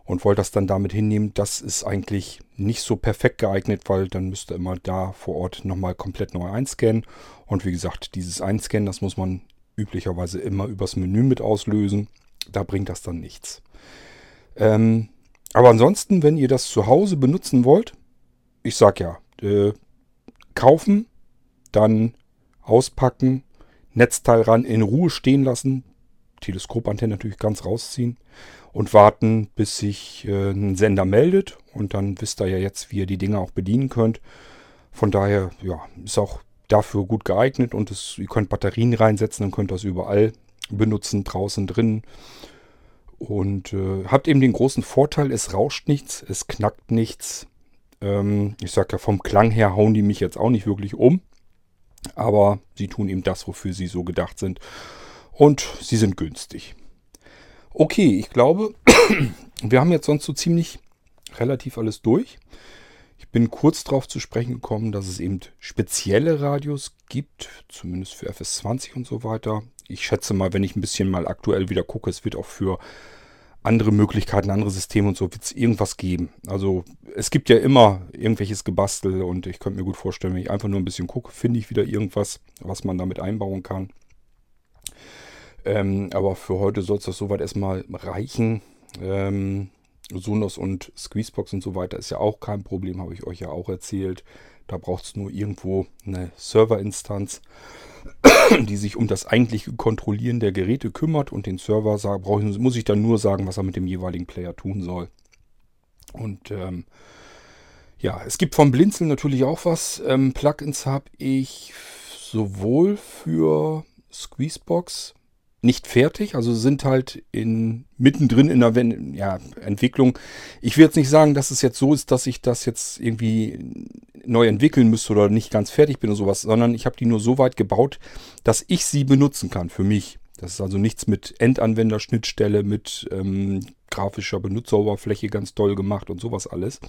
und wollt das dann damit hinnehmen, das ist eigentlich nicht so perfekt geeignet, weil dann müsst ihr immer da vor Ort nochmal komplett neu einscannen. Und wie gesagt, dieses Einscannen, das muss man üblicherweise immer übers Menü mit auslösen. Da bringt das dann nichts. Ähm, aber ansonsten, wenn ihr das zu Hause benutzen wollt, ich sag ja, äh, kaufen, dann auspacken, Netzteil ran, in Ruhe stehen lassen, Teleskopantenne natürlich ganz rausziehen und warten, bis sich äh, ein Sender meldet. Und dann wisst ihr ja jetzt, wie ihr die Dinge auch bedienen könnt. Von daher, ja, ist auch dafür gut geeignet und es, ihr könnt Batterien reinsetzen, dann könnt das überall benutzen, draußen drin. Und äh, habt eben den großen Vorteil, es rauscht nichts, es knackt nichts. Ähm, ich sag ja, vom Klang her hauen die mich jetzt auch nicht wirklich um. Aber sie tun eben das, wofür sie so gedacht sind. Und sie sind günstig. Okay, ich glaube, wir haben jetzt sonst so ziemlich relativ alles durch. Ich bin kurz darauf zu sprechen gekommen, dass es eben spezielle Radios gibt, zumindest für FS20 und so weiter. Ich schätze mal, wenn ich ein bisschen mal aktuell wieder gucke, es wird auch für andere Möglichkeiten, andere Systeme und so wird es irgendwas geben. Also es gibt ja immer irgendwelches Gebastel und ich könnte mir gut vorstellen, wenn ich einfach nur ein bisschen gucke, finde ich wieder irgendwas, was man damit einbauen kann. Ähm, aber für heute soll es das soweit erstmal reichen. Ähm, Sonos und Squeezebox und so weiter ist ja auch kein Problem, habe ich euch ja auch erzählt. Da braucht es nur irgendwo eine Serverinstanz, die sich um das eigentliche Kontrollieren der Geräte kümmert und den Server sag, brauch, muss ich dann nur sagen, was er mit dem jeweiligen Player tun soll. Und ähm, ja, es gibt vom Blinzeln natürlich auch was. Ähm, Plugins habe ich sowohl für Squeezebox nicht fertig, also sind halt in, mittendrin in der ja, Entwicklung. Ich will jetzt nicht sagen, dass es jetzt so ist, dass ich das jetzt irgendwie neu entwickeln müsste oder nicht ganz fertig bin oder sowas, sondern ich habe die nur so weit gebaut, dass ich sie benutzen kann für mich. Das ist also nichts mit Endanwenderschnittstelle, mit ähm, grafischer Benutzeroberfläche ganz toll gemacht und sowas alles.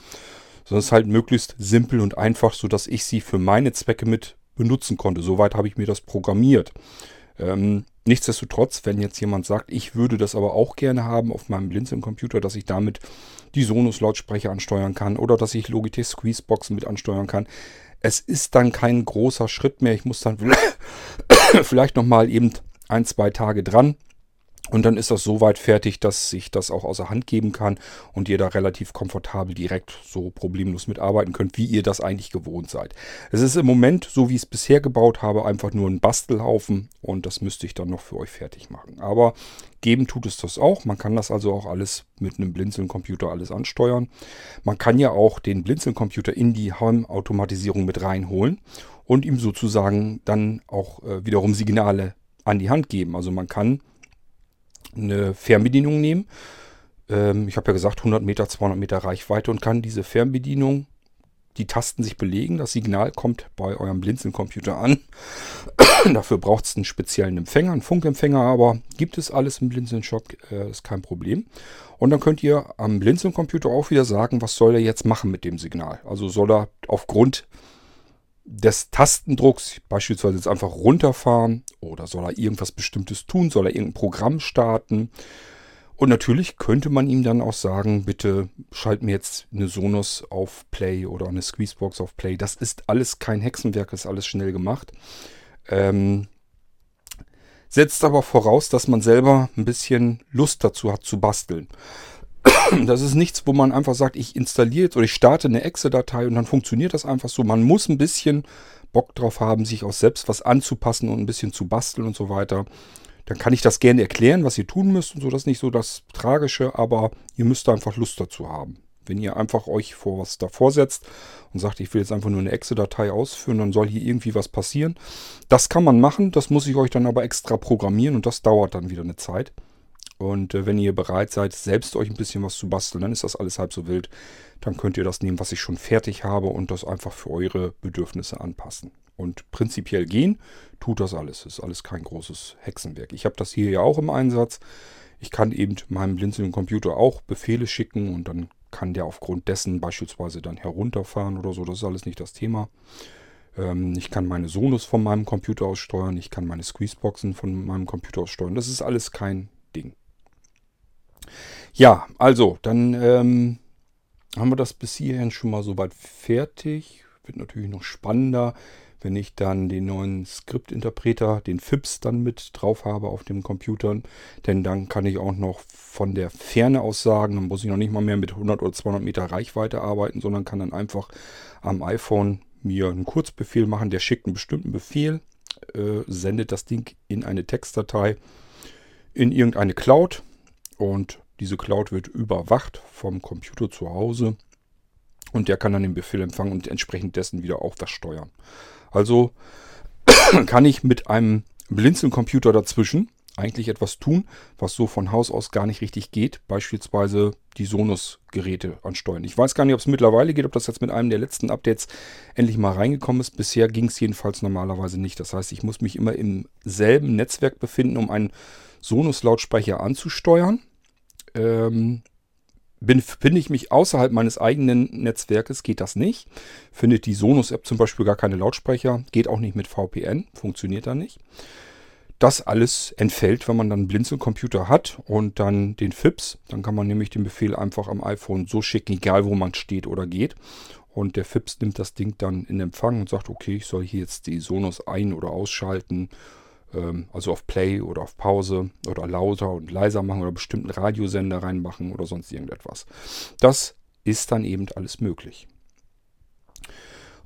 Sondern es ist halt möglichst simpel und einfach, sodass ich sie für meine Zwecke mit benutzen konnte. Soweit habe ich mir das programmiert. Ähm, nichtsdestotrotz, wenn jetzt jemand sagt, ich würde das aber auch gerne haben auf meinem Blinzeln-Computer, dass ich damit die Sonos-Lautsprecher ansteuern kann oder dass ich Logitech Squeezeboxen mit ansteuern kann. Es ist dann kein großer Schritt mehr. Ich muss dann vielleicht nochmal eben ein, zwei Tage dran und dann ist das so weit fertig, dass ich das auch außer Hand geben kann und ihr da relativ komfortabel direkt so problemlos mitarbeiten könnt, wie ihr das eigentlich gewohnt seid. Es ist im Moment, so wie ich es bisher gebaut habe, einfach nur ein Bastelhaufen und das müsste ich dann noch für euch fertig machen. Aber geben tut es das auch. Man kann das also auch alles mit einem Blinzeln-Computer alles ansteuern. Man kann ja auch den Blinzeln-Computer in die Heimautomatisierung mit reinholen und ihm sozusagen dann auch äh, wiederum Signale an die Hand geben. Also man kann eine Fernbedienung nehmen. Ähm, ich habe ja gesagt 100 Meter, 200 Meter Reichweite und kann diese Fernbedienung, die Tasten sich belegen. Das Signal kommt bei eurem Blinzeln-Computer an. Dafür braucht es einen speziellen Empfänger, einen Funkempfänger, aber gibt es alles im Blinzeln-Shop, äh, ist kein Problem. Und dann könnt ihr am Blinzeln-Computer auch wieder sagen, was soll er jetzt machen mit dem Signal. Also soll er aufgrund des Tastendrucks beispielsweise jetzt einfach runterfahren oder soll er irgendwas Bestimmtes tun, soll er irgendein Programm starten. Und natürlich könnte man ihm dann auch sagen, bitte schalt mir jetzt eine Sonos auf Play oder eine Squeezebox auf Play. Das ist alles kein Hexenwerk, ist alles schnell gemacht. Ähm, setzt aber voraus, dass man selber ein bisschen Lust dazu hat zu basteln. Das ist nichts, wo man einfach sagt, ich installiere jetzt oder ich starte eine Exe-Datei und dann funktioniert das einfach so. Man muss ein bisschen Bock drauf haben, sich auch selbst was anzupassen und ein bisschen zu basteln und so weiter. Dann kann ich das gerne erklären, was ihr tun müsst und so. Das ist nicht so das Tragische, aber ihr müsst einfach Lust dazu haben. Wenn ihr einfach euch vor was davor setzt und sagt, ich will jetzt einfach nur eine Exe-Datei ausführen, dann soll hier irgendwie was passieren. Das kann man machen, das muss ich euch dann aber extra programmieren und das dauert dann wieder eine Zeit. Und äh, wenn ihr bereit seid, selbst euch ein bisschen was zu basteln, dann ist das alles halb so wild. Dann könnt ihr das nehmen, was ich schon fertig habe und das einfach für eure Bedürfnisse anpassen. Und prinzipiell gehen tut das alles. Ist alles kein großes Hexenwerk. Ich habe das hier ja auch im Einsatz. Ich kann eben meinem blinzelnden Computer auch Befehle schicken und dann kann der aufgrund dessen beispielsweise dann herunterfahren oder so. Das ist alles nicht das Thema. Ähm, ich kann meine Sonos von meinem Computer aus steuern. Ich kann meine Squeezeboxen von meinem Computer aus steuern. Das ist alles kein Ding. Ja, also, dann ähm, haben wir das bis hierhin schon mal soweit fertig. Wird natürlich noch spannender, wenn ich dann den neuen Skriptinterpreter, den FIPS, dann mit drauf habe auf dem Computer. Denn dann kann ich auch noch von der Ferne aus sagen, dann muss ich noch nicht mal mehr mit 100 oder 200 Meter Reichweite arbeiten, sondern kann dann einfach am iPhone mir einen Kurzbefehl machen. Der schickt einen bestimmten Befehl, äh, sendet das Ding in eine Textdatei in irgendeine Cloud und diese Cloud wird überwacht vom Computer zu Hause und der kann dann den Befehl empfangen und entsprechend dessen wieder auch das steuern. Also kann ich mit einem Blinzeln-Computer dazwischen eigentlich etwas tun, was so von Haus aus gar nicht richtig geht. Beispielsweise die Sonos-Geräte ansteuern. Ich weiß gar nicht, ob es mittlerweile geht, ob das jetzt mit einem der letzten Updates endlich mal reingekommen ist. Bisher ging es jedenfalls normalerweise nicht. Das heißt, ich muss mich immer im selben Netzwerk befinden, um einen Sonos-Lautsprecher anzusteuern. Ähm, bin, finde ich mich außerhalb meines eigenen Netzwerkes, geht das nicht. Findet die Sonos-App zum Beispiel gar keine Lautsprecher, geht auch nicht mit VPN, funktioniert da nicht. Das alles entfällt, wenn man dann einen Blinzelcomputer hat und dann den FIPS. Dann kann man nämlich den Befehl einfach am iPhone so schicken, egal wo man steht oder geht. Und der FIPS nimmt das Ding dann in Empfang und sagt, okay, ich soll hier jetzt die Sonos ein- oder ausschalten ähm, also auf Play oder auf Pause oder lauter und leiser machen oder bestimmten Radiosender reinmachen oder sonst irgendetwas. Das ist dann eben alles möglich.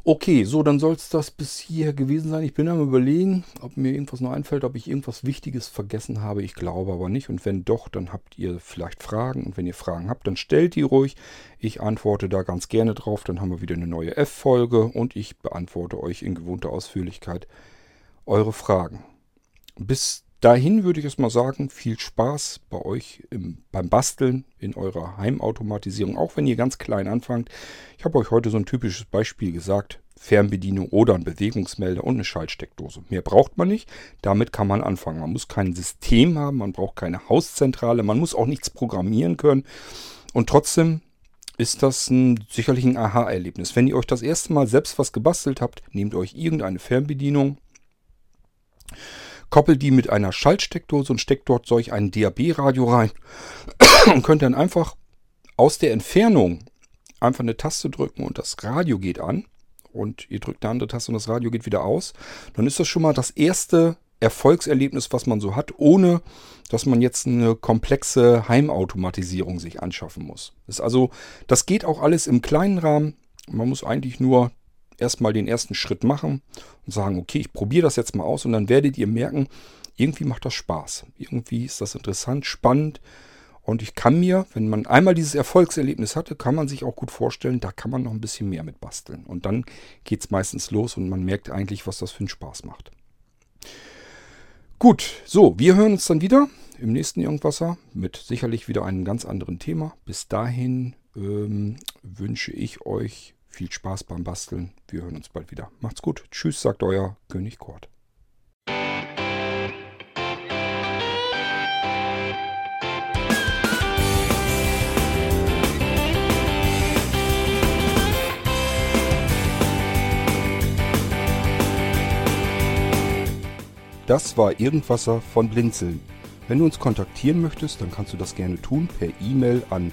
Okay, so, dann soll es das bis hier gewesen sein. Ich bin am überlegen, ob mir irgendwas noch einfällt, ob ich irgendwas Wichtiges vergessen habe. Ich glaube aber nicht. Und wenn doch, dann habt ihr vielleicht Fragen. Und wenn ihr Fragen habt, dann stellt die ruhig. Ich antworte da ganz gerne drauf. Dann haben wir wieder eine neue F-Folge und ich beantworte euch in gewohnter Ausführlichkeit eure Fragen bis dahin würde ich es mal sagen, viel Spaß bei euch im, beim Basteln in eurer Heimautomatisierung, auch wenn ihr ganz klein anfangt. Ich habe euch heute so ein typisches Beispiel gesagt. Fernbedienung oder ein Bewegungsmelder und eine Schaltsteckdose. Mehr braucht man nicht. Damit kann man anfangen. Man muss kein System haben, man braucht keine Hauszentrale, man muss auch nichts programmieren können. Und trotzdem ist das ein, sicherlich ein Aha-Erlebnis. Wenn ihr euch das erste Mal selbst was gebastelt habt, nehmt euch irgendeine Fernbedienung koppelt die mit einer Schaltsteckdose und steckt dort solch ein DAB-Radio rein und könnt dann einfach aus der Entfernung einfach eine Taste drücken und das Radio geht an und ihr drückt eine andere Taste und das Radio geht wieder aus. Dann ist das schon mal das erste Erfolgserlebnis, was man so hat, ohne dass man jetzt eine komplexe Heimautomatisierung sich anschaffen muss. Das, also, das geht auch alles im kleinen Rahmen. Man muss eigentlich nur erstmal den ersten Schritt machen und sagen, okay, ich probiere das jetzt mal aus und dann werdet ihr merken, irgendwie macht das Spaß. Irgendwie ist das interessant, spannend. Und ich kann mir, wenn man einmal dieses Erfolgserlebnis hatte, kann man sich auch gut vorstellen, da kann man noch ein bisschen mehr mit basteln. Und dann geht es meistens los und man merkt eigentlich, was das für einen Spaß macht. Gut, so, wir hören uns dann wieder im nächsten Irgendwasser mit sicherlich wieder einem ganz anderen Thema. Bis dahin ähm, wünsche ich euch viel Spaß beim Basteln. Wir hören uns bald wieder. Macht's gut. Tschüss, sagt euer König Kort. Das war Irgendwasser von Blinzeln. Wenn du uns kontaktieren möchtest, dann kannst du das gerne tun per E-Mail an